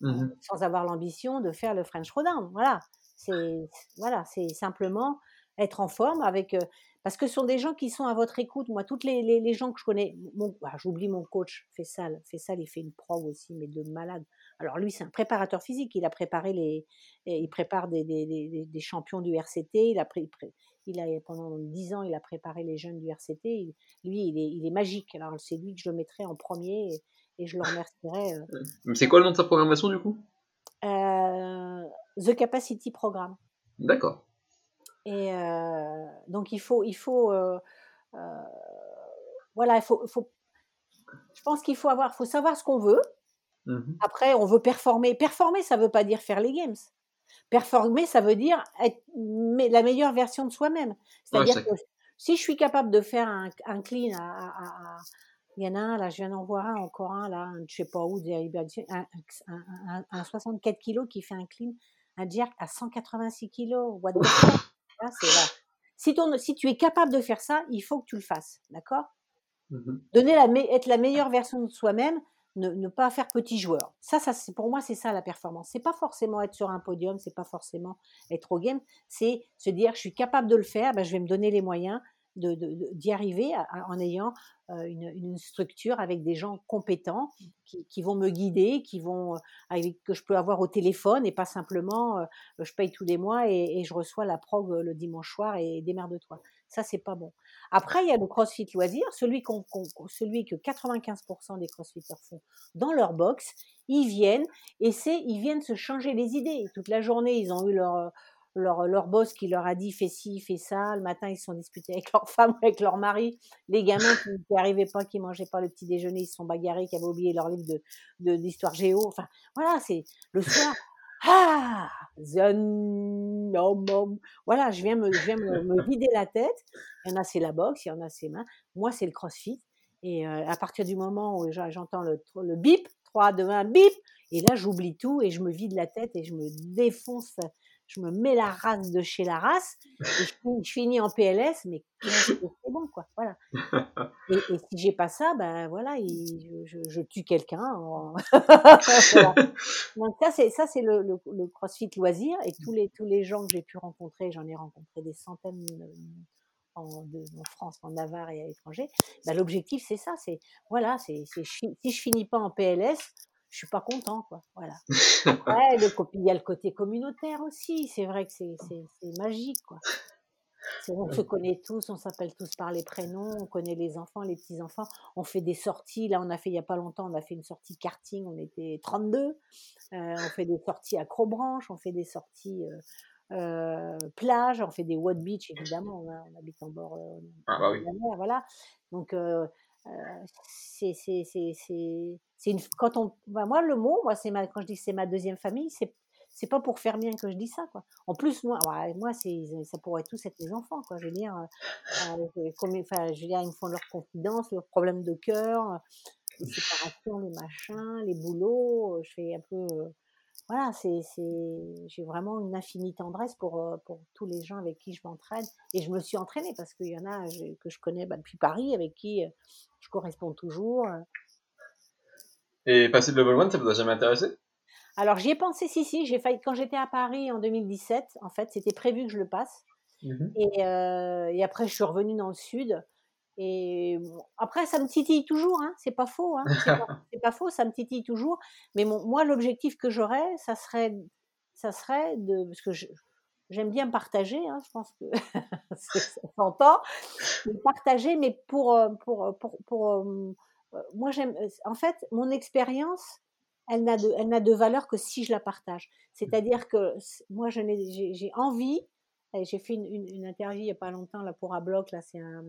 mmh. sans avoir l'ambition de faire le French Throwdown. Voilà. C'est voilà, c'est simplement être en forme avec euh, parce que ce sont des gens qui sont à votre écoute. Moi, toutes les, les, les gens que je connais, mon, bah, j'oublie mon coach Fessal. Fessal, il fait une prog aussi, mais de malade. Alors lui, c'est un préparateur physique. Il a préparé les, il prépare des, des, des, des champions du RCT. Il a, pré, il a pendant dix ans, il a préparé les jeunes du RCT. Il, lui, il est, il est magique. Alors c'est lui que je le mettrais en premier et, et je le remercierais. Euh. C'est quoi le nom de sa programmation du coup? Euh, The Capacity Programme. D'accord. Et euh, donc il faut, il faut, euh, voilà, il faut, faut, je pense qu'il faut avoir, faut savoir ce qu'on veut. Mmh. Après, on veut performer. Performer, ça veut pas dire faire les games. Performer, ça veut dire être la meilleure version de soi-même. C'est-à-dire Ouais, que si je suis capable de faire un, un clean à, il y en a un, là, je viens d'en voir un, encore un, là, un, je sais pas où, un, un, un, un 64 kilos qui fait un clean, un jerk à 186 kilos. What the fuck? Là, c'est là. Si, ton, si tu es capable de faire ça, il faut que tu le fasses, d'accord? Mmh. Donner la, être la meilleure version de soi-même, ne, pas faire petit joueur. Ça, c'est pour moi, c'est ça la performance. C'est pas forcément être sur un podium, c'est pas forcément être au game, c'est se dire je suis capable de le faire, ben, je vais me donner les moyens d'y arriver en ayant euh, une, structure avec des gens compétents qui, vont me guider, qui vont euh, que je peux avoir au téléphone et pas simplement euh, je paye tous les mois et, et je reçois la prog le dimanche soir et démerde-toi. Ça c'est pas bon. Après il y a le CrossFit loisir, celui que 95% des CrossFitters font dans leur box, ils viennent et c'est ils viennent se changer les idées. Toute la journée ils ont eu leur euh, leur, leur boss qui leur a dit fais ci, fais ça. Le matin, ils se sont disputés avec leur femme ou avec leur mari. Les gamins qui n'arrivaient pas, qui mangeaient pas le petit déjeuner, ils se sont bagarrés, qui avaient oublié leur livre de, de, d'histoire géo. Enfin, voilà, c'est le soir. Ah. Voilà, je viens me, je viens me, vider la tête. Il y en a, c'est la boxe, il y en a, c'est mains. Moi, c'est le crossfit. Et euh, à partir du moment où j'entends le, le bip, 3, 2, 1, bip, et là, j'oublie tout et je me vide la tête et je me défonce, je me mets la race de chez la race et je, finis- je finis en PLS, mais c'est bon, quoi. Voilà. Et, et si j'ai pas ça, ben voilà, il- je, tue quelqu'un. en- Voilà. Donc ça, c'est ça, c'est le, le, le CrossFit loisir et tous les tous les gens que j'ai pu rencontrer, j'en ai rencontré des centaines euh, en, de- en France, en Navarre et à l'étranger. Ben, l'objectif, c'est ça, c'est voilà, c'est si je finis pas en PLS, je suis pas content, quoi. Voilà. Après, le, il y a le côté communautaire aussi. C'est vrai que c'est magique, quoi. C'est- On se connaît tous, on s'appelle tous par les prénoms, on connaît les enfants, les petits-enfants. On fait des sorties. Là, on a fait il n'y a pas longtemps, on a fait une sortie karting, on était 32. Euh, on fait des sorties à Crobranche, on fait des sorties euh, euh, plage, on fait des Watt Beach, évidemment. On, a- on habite en bord euh, Ah bah oui. de la mer, voilà. Donc, c'est c'est- une. Quand on, bah, moi, le mot, moi, c'est quand je dis c'est ma deuxième famille, c'est c'est pas pour faire bien que je dis ça, quoi. En plus, moi, moi, c'est, ça pourrait tous être mes enfants, quoi. Je veux dire, euh, euh, comme- enfin, je veux dire, ils me font leurs confidences, leurs problèmes de cœur, euh, les séparations, les machins, les boulots. euh, Je fais un peu, euh, voilà, c'est, c'est, j'ai vraiment une infinie tendresse pour euh, pour tous les gens avec qui je m'entraîne. Et je me suis entraînée parce qu'il y en a que je connais bah, depuis Paris, avec qui euh, je corresponds toujours. euh. Et passer de level 1, ça vous a jamais intéressé? Alors j'y ai pensé, si si, j'ai failli quand j'étais à Paris en 2017. En fait, c'était prévu que je le passe. Et, euh, et après, je suis revenue dans le sud. Et bon, après, ça me titille toujours, hein, c'est pas faux, hein, c'est pas, faux, ça me titille toujours. Mais mon, moi, l'objectif que j'aurais, ça serait, ça serait de, parce que j'aime bien partager, hein, je pense que c'est- ça s'entend, partager, mais pour, euh, pour, pour, pour, euh, euh, moi, j'aime, en fait, mon expérience, elle n'a de, elle n'a de valeur que si je la partage. C'est-à-dire que moi, je j'ai, envie. J'ai fait une, une, interview il n'y a pas longtemps là pour un blog. Là, c'est un,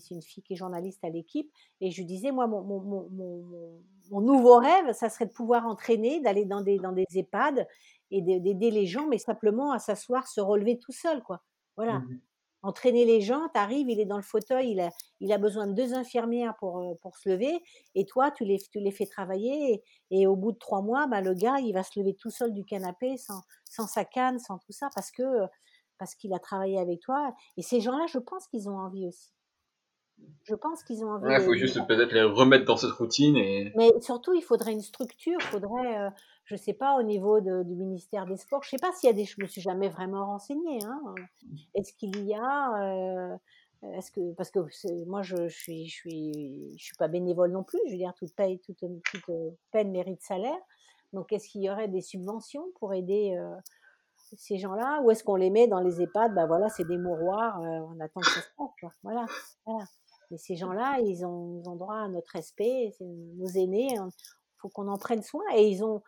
c'est une fille qui est journaliste à l'équipe, et je lui disais, moi, mon, mon, mon, mon, nouveau rêve, ça serait de pouvoir entraîner, d'aller dans des, dans des EHPAD et d'aider les gens, mais simplement à s'asseoir, se relever tout seul, quoi. Voilà. Mmh entraîner les gens, tu arrives, il est dans le fauteuil, il a, il a besoin de deux infirmières pour, euh, pour se lever, et toi, tu les, tu les fais travailler, et, au bout de trois mois, bah, le gars, il va se lever tout seul du canapé, sans, sans sa canne, sans tout ça, parce que parce qu'il a travaillé avec toi. Et ces gens-là, je pense qu'ils ont envie aussi. Je pense qu'ils ont envie. Il faut juste peut-être les remettre dans cette routine. Et... Mais surtout, il faudrait une structure, il faudrait, euh, je sais pas, au niveau du ministère des Sports, je sais pas s'il y a des, je me suis jamais vraiment renseignée. Hein. Est-ce qu'il y a, euh, est-ce que, parce que moi je, je, suis, je suis, je suis pas bénévole non plus. Je veux dire, toute paye, toute, toute peine mérite salaire. Donc, est-ce qu'il y aurait des subventions pour aider euh, ces gens-là, ou est-ce qu'on les met dans les EHPAD? Ben voilà, c'est des mouroirs, euh, on attend que ça se passe. Voilà, voilà. Mais ces gens-là, ils ont, ils ont droit à notre respect, c'est nos aînés. Il faut qu'on en prenne soin. Et ils ont,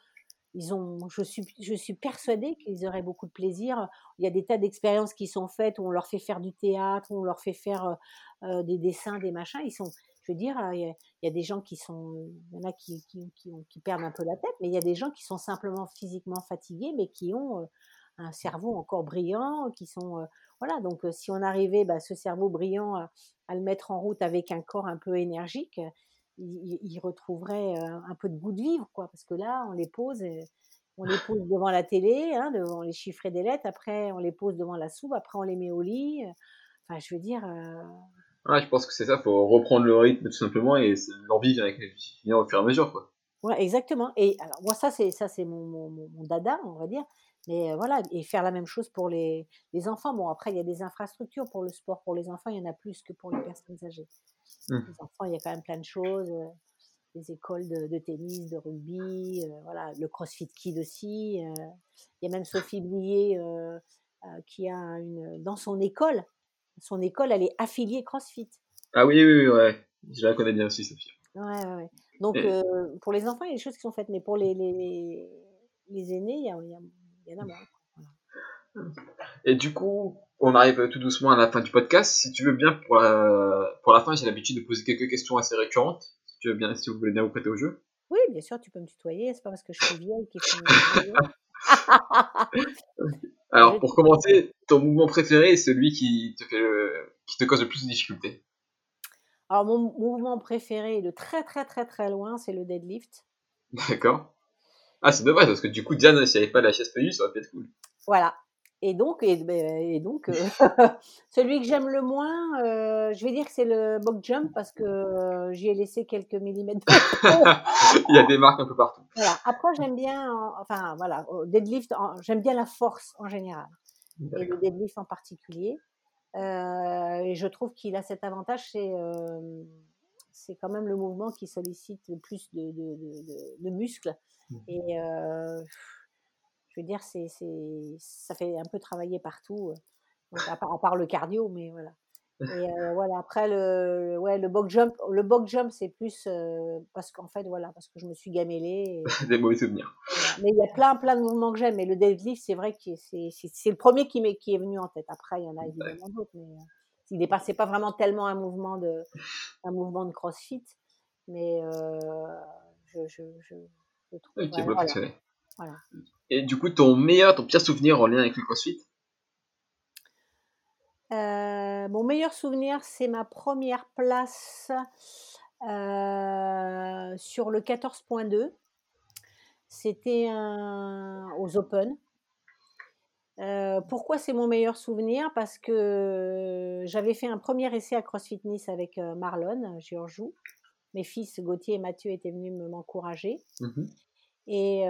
ils ont, je suis, je suis persuadée qu'ils auraient beaucoup de plaisir. Il y a des tas d'expériences qui sont faites où on leur fait faire du théâtre, où on leur fait faire euh, des dessins, des machins. Ils sont, je veux dire, il y, a, des gens qui sont, il y en a qui, qui, qui, perdent un peu la tête, mais il y a des gens qui sont simplement physiquement fatigués, mais qui ont un cerveau encore brillant, qui sont, voilà. Donc, si on arrivait, bah, ce cerveau brillant, à le mettre en route avec un corps un peu énergique, ils, retrouveraient un peu de goût de vivre, quoi. Parce que là, on les pose, on les pose devant la télé, hein, devant les chiffres et des lettres. Après, on les pose devant la soupe. Après, on les met au lit. Enfin, je veux dire. Ouais, je pense que c'est ça. Faut reprendre le rythme tout simplement et l'envie vient avec au fur et à mesure, quoi. Ouais, exactement. Et alors, moi, ça, c'est ça, c'est mon, mon, mon, dada, on va dire. Mais voilà, et faire la même chose pour les, les, enfants. Bon, après, il y a des infrastructures pour le sport. Pour les enfants, il y en a plus que pour les personnes âgées. Mmh. Les enfants, il y a quand même plein de choses. des écoles de, tennis, de rugby, voilà, le CrossFit Kid aussi. il y a même Sophie Blier qui a une, dans son école, son école, elle est affiliée CrossFit. Ah oui, oui, oui, ouais. Je la connais bien aussi, Sophie. Ouais, ouais, ouais. Donc, pour les enfants, il y a des choses qui sont faites, mais pour les, les, les aînés, il y, a, il y a et du coup, on arrive tout doucement à la fin du podcast. Si tu veux bien, pour la, pour la fin, j'ai l'habitude de poser quelques questions assez récurrentes. Si tu veux bien, si vous voulez bien vous prêter au jeu. Oui, bien sûr, tu peux me tutoyer. C'est pas parce que je suis vieille qu'il faut Alors, pour commencer, ton mouvement préféré est celui qui te, fait qui te cause le plus de difficultés Alors, mon mouvement préféré de très très très très loin, c'est le deadlift. D'accord. Ah, c'est dommage, parce que du coup, Diane, si elle n'avait pas la chaise payée, ça aurait pu être cool. Voilà. Et donc, et, ben, donc euh, celui que j'aime le moins, euh, je vais dire que c'est le box jump parce que euh, j'y ai laissé quelques millimètres. Il y a des marques un peu partout. Voilà. Après, j'aime bien, enfin voilà, deadlift, j'aime bien la force en général et le deadlift en particulier. et je trouve qu'il a cet avantage, c'est c'est quand même le mouvement qui sollicite le plus de, de, de, de muscles. Mmh. Et je veux dire, c'est, ça fait un peu travailler partout, à, part, le cardio, mais voilà. Et voilà, après le, ouais, le box jump, le box jump, c'est plus parce qu'en fait, voilà, parce que je me suis gamellée. Des mauvais souvenirs. Mais il y a plein, plein de mouvements que j'aime. Mais le deadlift, c'est vrai que c'est, c'est, le premier qui, m'est, qui est venu en tête. Après, il y en a évidemment d'autres, mais il n'est pas, vraiment tellement un mouvement de, un mouvement de CrossFit, mais je, je, je, je trouve. Ok, voilà. voilà. Et du coup, ton meilleur, ton pire souvenir en lien avec le CrossFit? Euh, Mon meilleur souvenir, c'est ma première place euh, sur le 14.2. C'était aux Open. Euh, pourquoi c'est mon meilleur souvenir? Parce que j'avais fait un premier essai à CrossFit Nice avec Marlon Giorgio. Mes fils Gauthier et Mathieu étaient venus m'encourager. Mmh et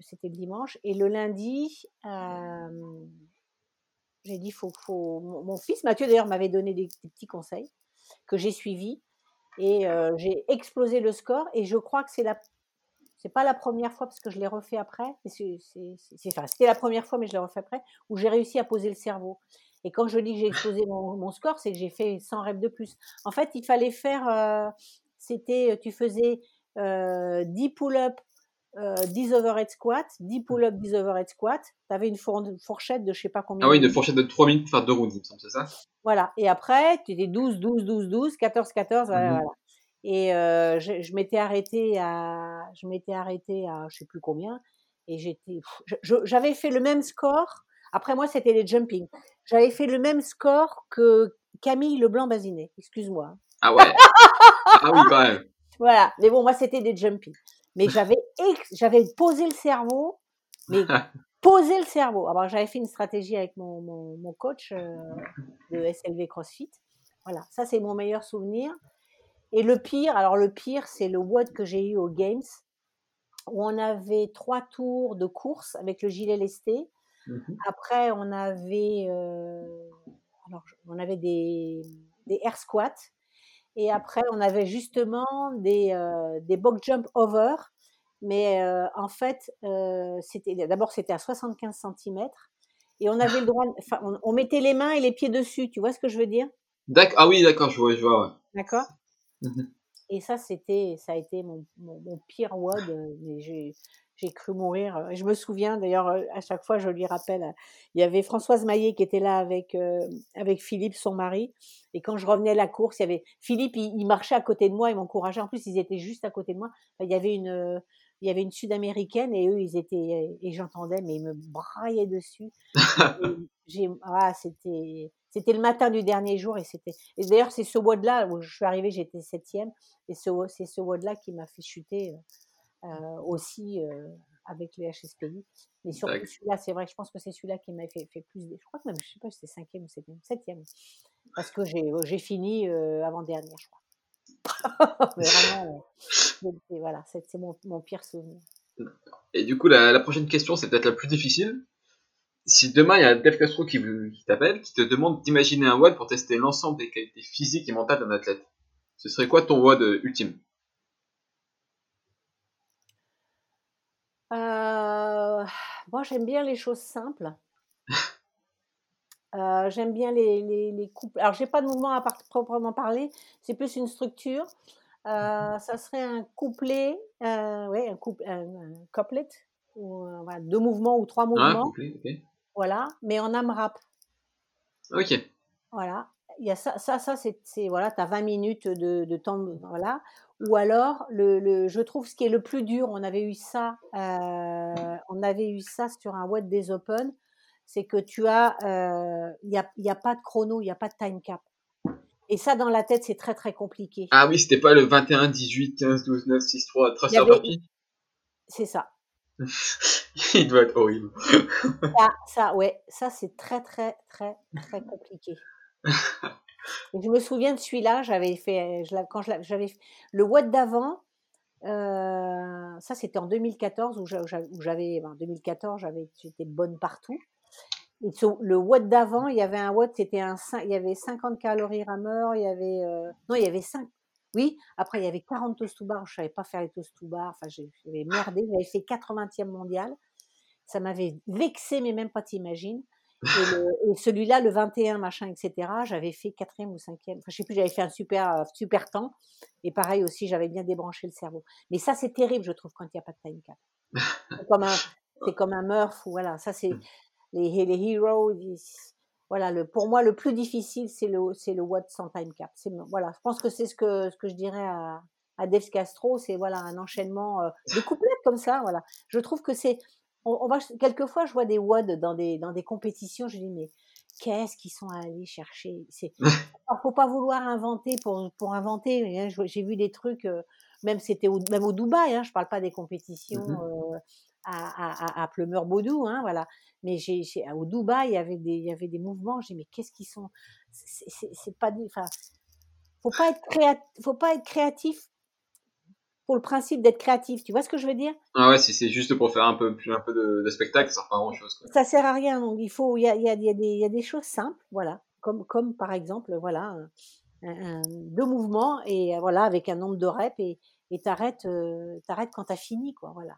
c'était le dimanche. Et le lundi, j'ai dit, faut, faut... Mon, fils Mathieu, d'ailleurs, m'avait donné des, petits conseils que j'ai suivis. Et j'ai explosé le score. Et je crois que c'est la c'est pas la première fois parce que je l'ai refait après. C'est, enfin, c'était la première fois, mais je l'ai refait après où j'ai réussi à poser le cerveau. Et quand je dis que j'ai explosé mon, mon score, c'est que j'ai fait 100 rêves de plus. En fait, il fallait faire. c'était, tu faisais euh, 10 pull-up, euh, 10 overhead squat, 10 pull-up, 10 overhead squat. Tu avais une four- fourchette de je sais pas combien. Ah oui, de une fourchette de 3 minutes pour faire deux rounds, il me semble, c'est ça? Voilà. Et après, tu étais 12, 12, 12, 12, 14, 14, voilà, voilà. Et euh, je, je m'étais arrêtée à, je m'étais arrêtée à, je sais plus combien, et j'étais, j'avais fait le même score. Après moi, c'était les jumping. J'avais fait le même score que Camille Leblanc-Bazinet. Excuse-moi. Ah ouais. ah oui, quand même. Voilà. Mais bon, moi, c'était des jumping. Mais j'avais, ex- j'avais posé le cerveau, mais posé le cerveau. Alors, j'avais fait une stratégie avec mon, mon, mon coach euh, de SLV CrossFit. Voilà, ça, c'est mon meilleur souvenir. Et le pire, alors le pire, c'est le WOD que j'ai eu aux Games, où on avait trois tours de course avec le gilet lesté. Mhm. Après, on avait, euh, alors, on avait des, des air squats. Et après, on avait justement des, euh, des box jump over. Mais euh, en fait, euh, c'était d'abord, c'était à 75 cm. Et on avait le droit, enfin, on, on mettait les mains et les pieds dessus. Tu vois ce que je veux dire? Ah oui, d'accord, je vois, je vois, ouais. D'accord? Mhm. Et ça, c'était, ça a été mon, mon, mon pire WOD. J'ai, cru mourir. je me souviens, d'ailleurs, à chaque fois, je lui rappelle, il y avait Françoise Maillet qui était là avec, euh, avec Philippe, son mari. Et quand je revenais à la course, il y avait Philippe, il, marchait à côté de moi, il m'encourageait. En plus, ils étaient juste à côté de moi. Il y avait une, il y avait une Sud-américaine et eux, ils étaient, et j'entendais, mais ils me braillaient dessus. Ah, c'était, c'était le matin du dernier jour et c'était, et d'ailleurs, c'est ce WOD-là où je suis arrivée, j'étais septième. Et ce, c'est ce WOD-là qui m'a fait chuter aussi euh, avec les HSPI. Mais surtout celui-là, c'est vrai je pense que c'est celui-là qui m'a fait, fait plus. Je crois que même, je sais pas si c'était cinquième ou septième. Septième. Parce que j'ai, j'ai fini euh, avant-dernière, je crois. Mais vraiment, euh, voilà, c'est, mon, mon pire souvenir. Et du coup, la, la prochaine question, c'est peut-être la plus difficile. Si demain, il y a Dave Castro qui, qui t'appelle, qui te demande d'imaginer un WOD pour tester l'ensemble des qualités physiques et mentales d'un athlète, ce serait quoi ton WOD ultime? Euh, moi, j'aime bien les choses simples. Euh, j'aime bien les, les, les couples. Alors, j'ai pas de mouvement à part- proprement parler, c'est plus une structure. Euh, ça serait un couplet, euh, ouais, un, couple, un, un couplet, ou, voilà, deux mouvements ou trois Ah, mouvements, voilà, mais en AMRAP. Ok. Voilà. Il y a ça, ça, ça c'est, voilà, tu as 20 minutes de, de temps, voilà. Ou alors, le, le, je trouve ce qui est le plus dur, on avait eu ça, euh, on avait eu ça sur un web des Open, c'est que tu as, euh, il n'y a, y a pas de chrono, il n'y a pas de time cap. Et ça, dans la tête, c'est très, très compliqué. Ah oui, c'était pas le 21, 18, 15, 12, 9, 6, 3, Il y traceur avait- papy C'est ça. Il doit être horrible. Ça, ça, ouais, ça, c'est très, très, très, très compliqué. Je me souviens de celui-là, j'avais fait, le WOD d'avant, euh, ça c'était en 2014 où j'a- j'a- où j'avais, en 2014 j'avais, j'étais bonne partout. Le WOD d'avant, il y avait un WOD, c'était un, il y avait 50 calories rameur, il y avait, euh, non, il y avait 5, oui, après il y avait 40 toast to bar, je savais pas faire les toast to bar, enfin j'avais merdé, j'avais fait 80e mondial, ça m'avait vexé, mais même pas t'imagines. Et, celui-là, le 21, machin, etc., j'avais fait quatrième ou cinquième. Enfin, je sais plus, j'avais fait un super, euh, super temps. Et pareil aussi, j'avais bien débranché le cerveau. Mais ça, c'est terrible, je trouve, quand il n'y a pas de time cap. C'est comme un, c'est Murph, ou voilà. Ça, c'est les, les heroes. voilà, pour moi, le plus difficile, c'est le, c'est le what sans time cap. Voilà, je pense que c'est ce que, je dirais à, à Castro, c'est voilà, un enchaînement euh, de couplets comme ça. Voilà. Je trouve que c'est, on, on va, quelquefois, je vois des WOD dans des, dans des compétitions, je dis, mais qu'est-ce qu'ils sont allés chercher? C'est, faut pas vouloir inventer pour, pour inventer. hein. J'ai vu des trucs, euh, même c'était au, même au Dubaï. Hein, je parle pas des compétitions Mhm. euh, à, à, à, Plumeur-Baudou, hein, voilà. Mais j'ai, j'ai- au Dubaï, il y avait des, il y avait des mouvements. J'ai mais qu'est-ce qu'ils sont? C'est c'est- c'est pas, enfin, faut pas être créatif. Faut pas être créatif pour le principe d'être créatif. Tu vois ce que je veux dire? Ah ouais, si c'est juste pour faire un peu, un peu de, de spectacle, ça sert pas à grand chose. Quoi. Ça sert à rien. Donc il faut, il y a, il y a, il y a des, il y a des choses simples, voilà, comme, comme par exemple, voilà, un- deux mouvements et euh, voilà avec un nombre de reps et et t'arrêtes, euh, t'arrêtes quand t'as fini, quoi, voilà.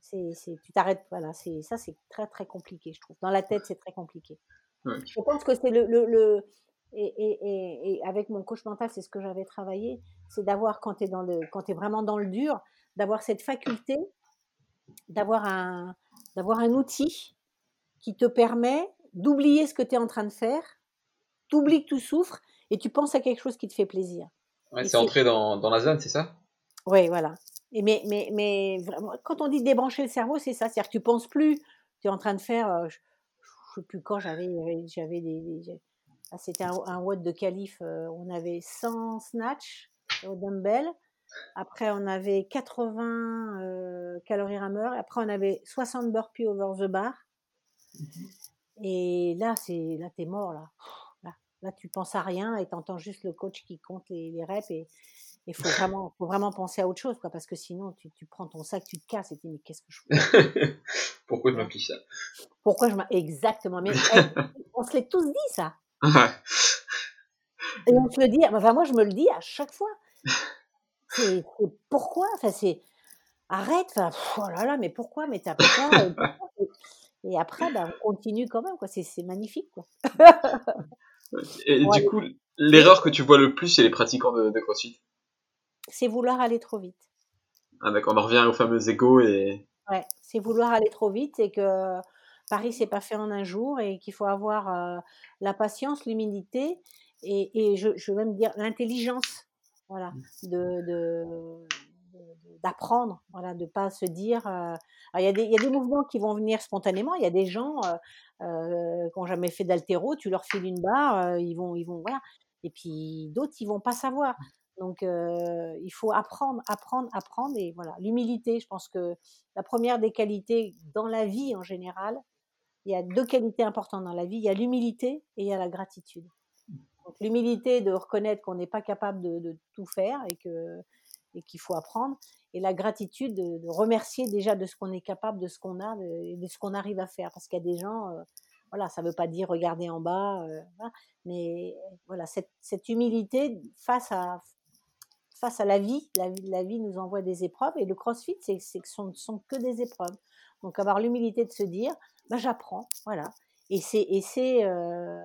C'est, c'est, tu t'arrêtes, voilà. C'est ça, c'est très très compliqué, je trouve. Dans la tête, c'est très compliqué. Ouais. Je pense que c'est le, le, le et, et, et, avec mon coach mental, c'est ce que j'avais travaillé, c'est d'avoir, quand tu es, vraiment dans le dur, d'avoir cette faculté, d'avoir un, outil qui te permet d'oublier ce que tu es en train de faire, t'oublies que tu souffres et tu penses à quelque chose qui te fait plaisir. Ouais, c'est entrer dans, dans la zone, c'est ça? Oui, voilà. Et mais, mais, mais vraiment, quand on dit débrancher le cerveau, c'est ça. C'est-à-dire que tu penses plus, tu es en train de faire, euh, je, ne sais plus quand j'avais des, ah, c'était un, un watt de calife, euh, on avait 100 snatch au dumbbell. Après, on avait 80 euh, calories rameur. Après, on avait 60 burpees over the bar. Et là, c'est là, t'es mort là. là. Là, tu penses à rien et t'entends juste le coach qui compte les, les reps et il faut vraiment, faut vraiment penser à autre chose, quoi, parce que sinon, tu, tu prends ton sac, tu te casses et tu dis, mais qu'est-ce que je fais Pourquoi je m'applique ça? Pourquoi je m'applique Exactement. Mais on se l'est tous dit, ça. Et on se le dit, enfin, moi, je me le dis à chaque fois. C'est pourquoi? Enfin, c'est arrête. Enfin, oh là là, mais pourquoi? Mais t'as pas. Et après, bah, on continue quand même, quoi. C'est magnifique, quoi. et du coup, l'erreur que tu vois le plus chez les pratiquants de, de CrossFit? C'est vouloir aller trop vite. Ah d'accord, on en revient au fameux ego et. Ouais, c'est vouloir aller trop vite et que Paris c'est pas fait en un jour et qu'il faut avoir euh, la patience, l'humilité et, et je, je, veux même dire l'intelligence, voilà, mmh. de, d'apprendre, voilà, de pas se dire. Euh, il y, a des, y a des mouvements qui vont venir spontanément. Il y a des gens euh, qui n'ont jamais fait d'altéro, tu leur files une barre, ils vont, ils vont, voilà. Et puis d'autres, ils vont pas savoir. Donc il faut apprendre, apprendre, apprendre. Et voilà, l'humilité. Je pense que la première des qualités dans la vie en général, il y a deux qualités importantes dans la vie. Il y a l'humilité et il y a la gratitude. L'humilité de reconnaître qu'on n'est pas capable de, de, tout faire et que et qu'il faut apprendre et la gratitude de, remercier déjà de ce qu'on est capable, de ce qu'on a, de, de ce qu'on arrive à faire. Parce qu'il y a des gens, euh, voilà, ça ne veut pas dire regarder en bas, euh, mais voilà, cette, cette, humilité face à, face à la vie, la, la, vie nous envoie des épreuves et le crossfit, c'est que ce ne sont que des épreuves. Donc avoir l'humilité de se dire, ben, j'apprends, voilà. Et c'est, et c'est, euh,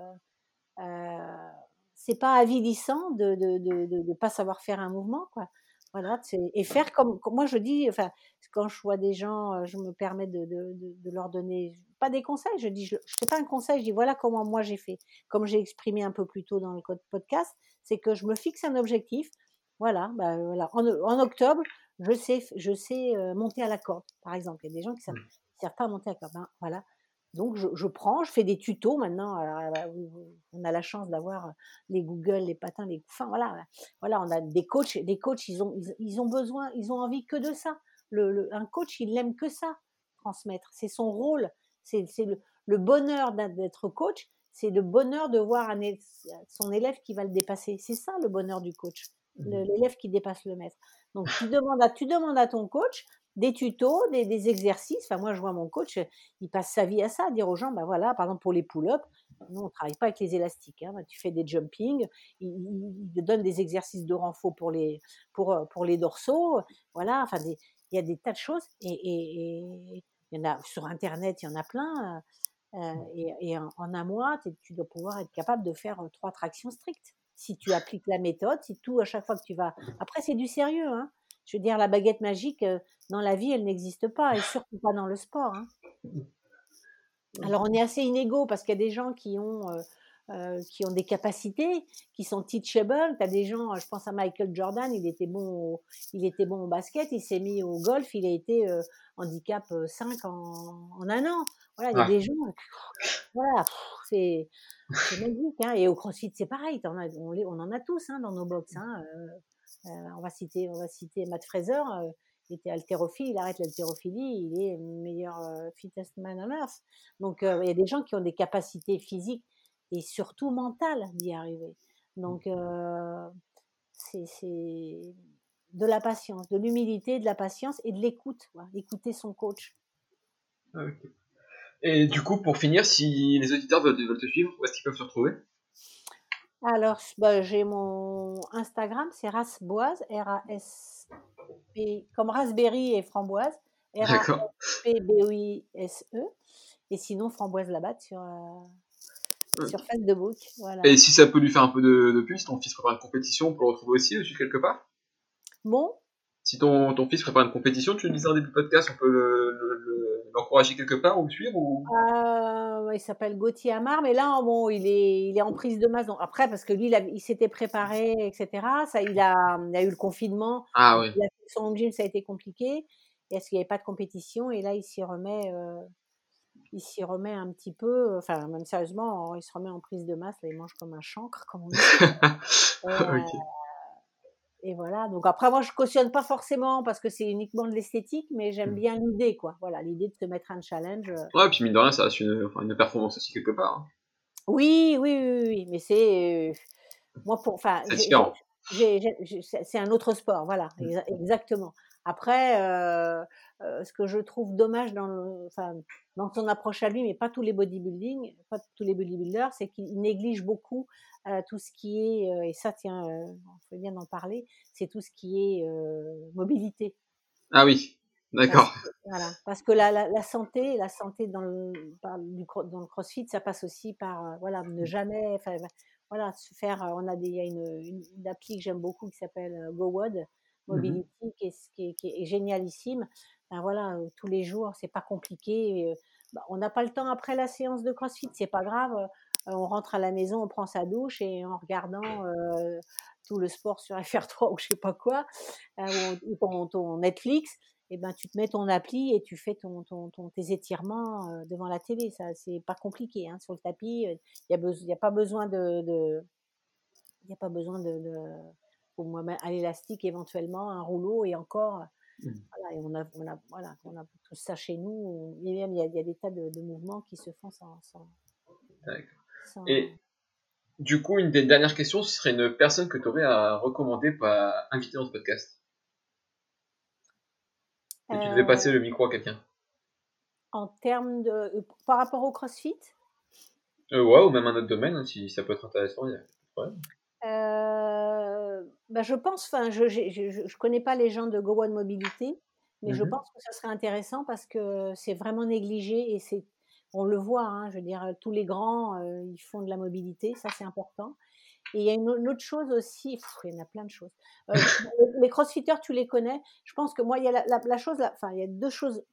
euh, c'est pas avilissant de de, de, pas savoir faire un mouvement, quoi. Voilà, et faire comme, moi je dis, enfin, quand je vois des gens, euh, je me permets de, de, leur donner, pas des conseils, je dis, je ne fais pas un conseil, je dis voilà comment moi j'ai fait. Comme j'ai exprimé un peu plus tôt dans le podcast, c'est que je me fixe un objectif. Voilà, bah, voilà. En, en, octobre, je sais, je sais monter à la corde, par exemple. Il y a des gens qui savent, pas monter à la corde. Ben, voilà, donc je, je, prends, je fais des tutos maintenant. Alors, on a la chance d'avoir les Google, les patins, les enfin voilà, voilà, on a des coachs, des coachs, ils ont ils, ont besoin, ils ont envie que de ça. Le, un coach, il n'aime que ça, transmettre. C'est son rôle, c'est le, le, bonheur d'être coach, c'est le bonheur de voir un, son élève qui va le dépasser. C'est ça le bonheur du coach, mmh l'élève qui dépasse le maître. Donc tu demandes à, tu demandes à ton coach des tutos, des, exercices. Enfin, moi, je vois mon coach, il passe sa vie à ça, à dire aux gens, ben voilà, par exemple pour les pull-ups, nous on travaille pas avec les élastiques. Hein, tu fais des jumping, il, te donne des exercices de renfort pour les pour euh, pour les dorsaux. Voilà, enfin, il y a des tas de choses et, il y en a sur internet, il y en a plein. Euh, et, en, un mois, tu dois pouvoir être capable de faire euh, trois tractions strictes. Si tu appliques la méthode, si tout à chaque fois que tu vas. Après, c'est du sérieux. Hein je veux dire, la baguette magique, euh, dans la vie, elle n'existe pas, et surtout pas dans le sport. Hein. Alors, on est assez inégaux parce qu'il y a des gens qui ont, euh, euh, qui ont des capacités, qui sont teachable. Tu as des gens, je pense à Michael Jordan, il était bon au, il était bon au basket, il s'est mis au golf, il a été handicap 5 en, en, un an. Voilà, il y a des gens, voilà, c'est magique. Hein. Et au CrossFit, c'est pareil, on, on, en a tous hein, dans nos box. Hein. Euh, on va citer, on va citer Matt Fraser. Euh, il était haltérophile, il arrête l'haltérophilie, il est meilleur euh, fittest man on earth. Donc il y a des gens qui ont des capacités physiques et surtout mentales d'y arriver. Donc c'est de la patience, de l'humilité, de la patience et de l'écoute. Écouter son coach. Ah, et du coup, pour finir, si les auditeurs veulent, veulent te suivre, où est-ce qu'ils peuvent se retrouver? Alors, bah, j'ai mon Instagram, c'est Rasboise, R-A-S-P, comme raspberry et framboise, R-A-S-P-B-O-I-S-E. Et sinon, framboise Labatte sur, euh, sur Facebook. Voilà. Et si ça peut lui faire un peu de, de ton fils prépare une compétition, on peut le retrouver aussi dessus quelque part? Bon, Si ton, ton fils prépare une compétition, tu le disais en début de podcast, on peut le- le- le- l'encourager quelque part ou le suivre ou... Euh, il s'appelle Gauthier Amar, mais là, bon, il est, il est en prise de masse. Donc après, parce que lui, il, s'était préparé, etc. Ça, il a, il a eu le confinement. Ah oui. Il a fait son home gym, ça a été compliqué. Est-ce qu'il n'y avait pas de compétition? Et là, il s'y remet, euh, il s'y remet un petit peu. Enfin, même sérieusement, il se remet en prise de masse. Là, il mange comme un chancre, comme on dit. Euh, Ok. Et voilà. Donc après, moi, je cautionne pas forcément parce que c'est uniquement de l'esthétique, mais j'aime Mm. bien l'idée, quoi. Voilà, l'idée de se mettre un challenge. euh, Ouais, puis mine de rien, ça reste une, enfin, une performance aussi quelque part. hein. Oui, oui, oui, oui, mais c'est euh, moi pour enfin C'est différent. c'est un autre sport, voilà, Mm. exa- exactement. Après, euh, euh, ce que je trouve dommage dans le, enfin dans son approche à lui, mais pas tous les bodybuilding, pas tous les bodybuilders, c'est qu'il néglige beaucoup euh, tout ce qui est euh, et ça tiens, on fait bien d'en parler, c'est tout ce qui est mobilité. Ah oui, d'accord. Parce que, voilà, parce que la, la, la santé, la santé dans le, par- du cro- dans le CrossFit, ça passe aussi par voilà ne jamais, voilà, se faire. On a des, il y a une, une, une appli que j'aime beaucoup qui s'appelle GoWOD Mobility, qui, est, qui, est, qui est génialissime. Voilà, tous les jours, c'est pas compliqué. bah, on n'a pas le temps après la séance de CrossFit, c'est pas grave. on rentre à la maison, on prend sa douche et en regardant tout le sport sur FR3 ou je sais pas quoi, euh, ou, ton, Netflix, et ben tu te mets ton appli et tu fais ton, ton, tes étirements devant la télé. Ça, c'est pas compliqué. Hein, sur le tapis, il n'y a, a pas besoin de, de y a pas besoin de, de mettre à l'élastique éventuellement, un rouleau et encore. Mm. Voilà, et on a, on a, voilà, on a tout ça chez nous. Et même il y a, il y a des tas de, de mouvements qui se font sans. sans, D'accord. sans- Et du coup, une des dernières questions, ce serait une personne que tu aurais à recommander pour euh, inviter dans ce podcast? Et tu devais Euh, passer le micro à quelqu'un. En termes de, euh, par rapport au CrossFit, Euh, ouais, ou même un autre domaine, hein, si ça peut être intéressant, il y a pas de problème. Euh, bah, je pense, enfin, je, j'ai- je, je, je connais pas les gens de Go One Mobilité, mais je Mhm. pense que ça serait intéressant parce que c'est vraiment négligé et c'est, on le voit, hein, je veux dire, tous les grands, euh, ils font de la mobilité, ça c'est important. Et il y a une, une autre chose aussi, pff, il y en a plein de choses. Euh, les crossfitters, tu les connais? Je pense que moi, il y a la, la, la chose, la- enfin, il y a deux choses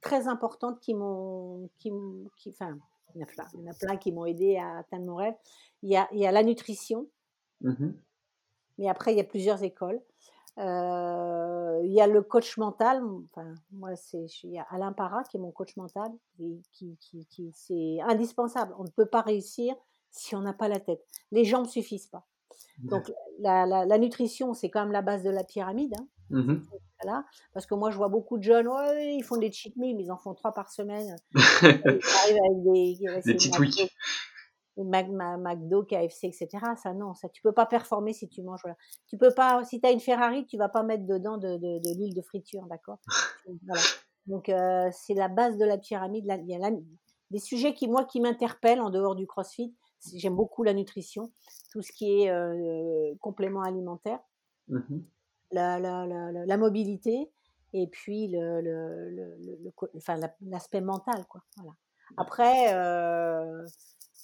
très importantes qui m'ont, qui, qui, enfin, il y en a plein, il y en a plein qui m'ont aidé à atteindre mon rêve. Il y a, il y a la nutrition, Mhm. Mais après, il y a plusieurs écoles. Euh, il y a le coach mental. Enfin, moi, c'est il y a Alain Parra qui est mon coach mental, et qui, qui, qui c'est indispensable. On ne peut pas réussir si on n'a pas la tête. Les jambes suffisent pas. Donc, la, la, la nutrition, c'est quand même la base de la pyramide. Hein, voilà. Parce que moi, je vois beaucoup de jeunes, ouais, ils font des cheat meals, mais ils en font trois par semaine. Ils arrivent avec des. Mac- McDo, KFC, etc. Ça, non, ça, tu peux pas performer si tu manges. Voilà. Tu peux pas, si tu as une Ferrari, tu vas pas mettre dedans de, de, de l'huile de friture, d'accord? Voilà. Donc, euh, c'est la base de la pyramide. Là, il y a la- des sujets qui, moi, qui m'interpellent en dehors du crossfit. J'aime beaucoup la nutrition, tout ce qui est euh, complément alimentaire, Mhm. la, mobilité et puis le, le, le, le- le co- enfin, la- l'aspect mental. Quoi. Voilà. Après, euh,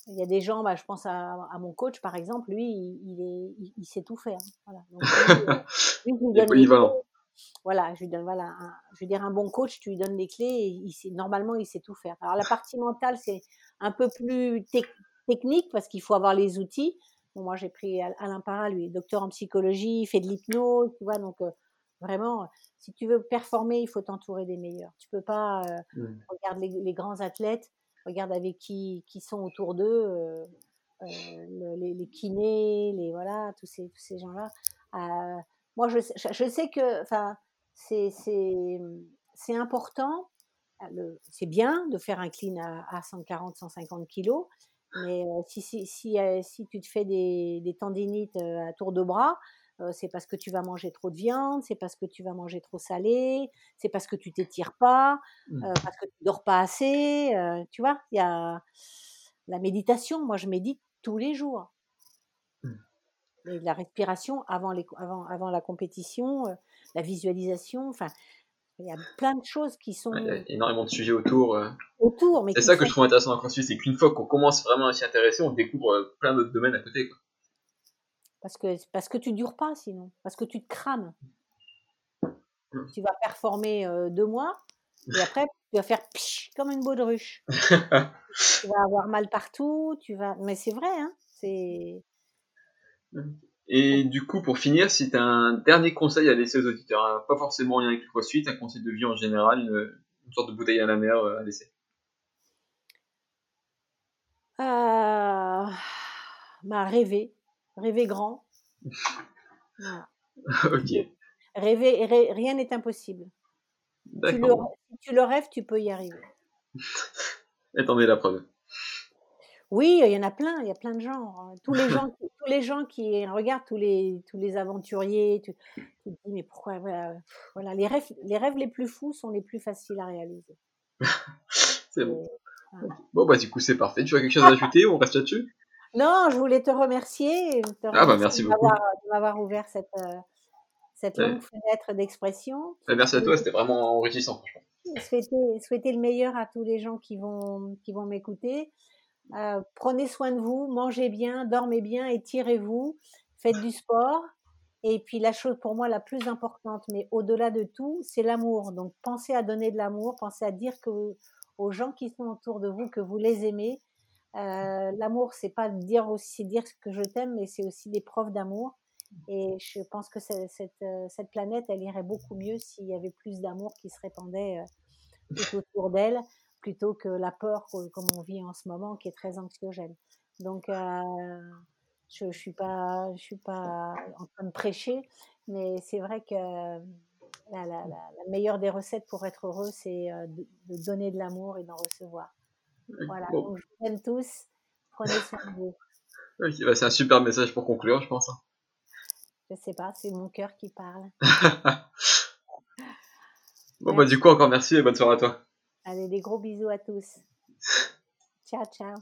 il y a des gens, bah, je pense à, à mon coach par exemple, lui, il, il, est, il, il sait tout faire. Voilà. Donc, lui, lui, lui Il. Voilà, je lui donne, voilà, un- je veux dire, un bon coach, tu lui donnes les clés et il sait, normalement, il sait tout faire. Alors, la partie mentale, c'est un peu plus tec- technique parce qu'il faut avoir les outils. Bon, moi, j'ai pris Al- Alain Parra, lui, est docteur en psychologie, il fait de l'hypnose, tu vois, donc euh, vraiment, si tu veux performer, il faut t'entourer des meilleurs. Tu peux pas, euh, Mhm. regarde les, les grands athlètes, regarde avec qui, qui sont autour d'eux, euh, euh, le- les, kinés, les voilà, tous ces, tous ces gens-là. Euh, moi, je, je, sais que, enfin, c'est, important. C'est bien de faire un clean à, à 140, 150 kilos, mais si, si, si, si tu te fais des, des tendinites à tour de bras, euh, c'est parce que tu vas manger trop de viande, c'est parce que tu vas manger trop salé, c'est parce que tu t'étires pas, euh, parce que tu dors pas assez. euh, tu vois, il y a la méditation. Moi, je médite tous les jours. Mm. Et la respiration avant, les, avant, avant la compétition, la visualisation. Enfin, Il y a plein de choses qui sont Il y a énormément de sujets autour. autour. mais C'est ça que je trouve intéressant dans CrossFit, c'est qu'une fois qu'on commence vraiment à s'y intéresser, on découvre plein d'autres domaines à côté. Quoi. Parce que, parce que tu dures pas sinon, parce que tu te crames. Mm. Tu vas performer euh, deux mois, et après, tu vas faire psh, comme une baudruche. tu vas avoir mal partout, tu vas... Mais c'est vrai, hein c'est... Et du coup, pour finir, si tu as un dernier conseil à laisser aux auditeurs, hein, pas forcément en lien avec le CrossFit, un conseil de vie en général, une, une sorte de bouteille à la mer euh, à laisser. Euh, bah, rêver, rêver grand. Voilà. ok, Rêver, rê- rien n'est impossible. Tu le, d'accord. si tu le rêves, tu peux y arriver. Et t'en es la preuve. Oui, il y en a plein, il y a plein de gens. hein. Tous les gens, qui, tous les gens qui regardent tous les, tous les aventuriers, tu, te dis mais pourquoi voilà, pff, voilà les rêves, les rêves les plus fous sont les plus faciles à réaliser. C'est bon. Et-. Bon, bah, du coup, c'est parfait. Tu as quelque chose à ajouter On reste là-dessus? Non, je voulais te remercier. te Ah, bah, remercier merci de beaucoup. m'avoir- de m'avoir ouvert cette, euh, Ouais. fenêtre d'expression. Bah, Merci à toi, c'était vraiment enrichissant, franchement. souhaiter, souhaiter le meilleur à tous les gens qui vont, qui vont m'écouter. Euh, prenez soin de vous, mangez bien, dormez bien, étirez-vous, faites du sport. Et puis la chose pour moi la plus importante, mais au-delà de tout, c'est l'amour. Donc pensez à donner de l'amour, pensez à dire que vous- aux gens qui sont autour de vous que vous les aimez. Euh, l'amour, c'est pas dire aussi dire que je t'aime, mais c'est aussi des preuves d'amour. Et je pense que euh, cette planète, elle irait beaucoup mieux s'il y avait plus d'amour qui se répandait euh, tout autour d'elle, plutôt que la peur co- comme on vit en ce moment, qui est très anxiogène. Donc, je ne suis, pas, en train de prêcher, mais c'est vrai que la, meilleure des recettes pour être heureux, c'est de donner de l'amour et d'en recevoir. Voilà, Bon. donc je vous aime tous. Prenez soin de vous. Bah, c'est un super message pour conclure, je pense. hein. Je sais pas, c'est mon cœur qui parle. Bon, bah, du coup, encore merci et bonne soirée à toi. Allez, des gros bisous à tous. Ciao, ciao.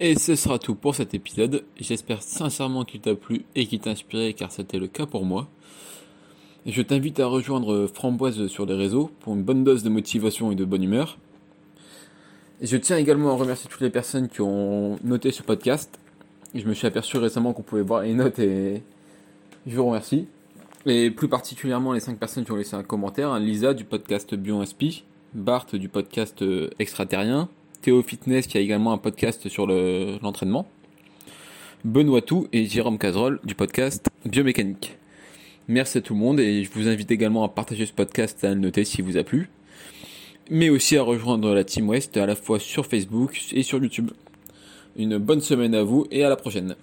Et ce sera tout pour cet épisode. J'espère sincèrement qu'il t'a plu et qu'il t'a inspiré car c'était le cas pour moi. Et je t'invite à rejoindre Framboise sur les réseaux pour une bonne dose de motivation et de bonne humeur. Je tiens également à remercier toutes les personnes qui ont noté ce podcast. Je me suis aperçu récemment qu'on pouvait voir les notes et je vous remercie. Et plus particulièrement les 5 personnes qui ont laissé un commentaire. hein, Lisa du podcast BioInspi, Bart du podcast euh, Extraterrien, Théo Fitness qui a également un podcast sur le- l'entraînement, Benoît Tout et Jérôme Cazerolle du podcast Biomécanique. Merci à tout le monde et je vous invite également à partager ce podcast et à le noter s'il vous a plu, mais aussi à rejoindre la Team West à la fois sur Facebook et sur YouTube. Une bonne semaine à vous et à la prochaine.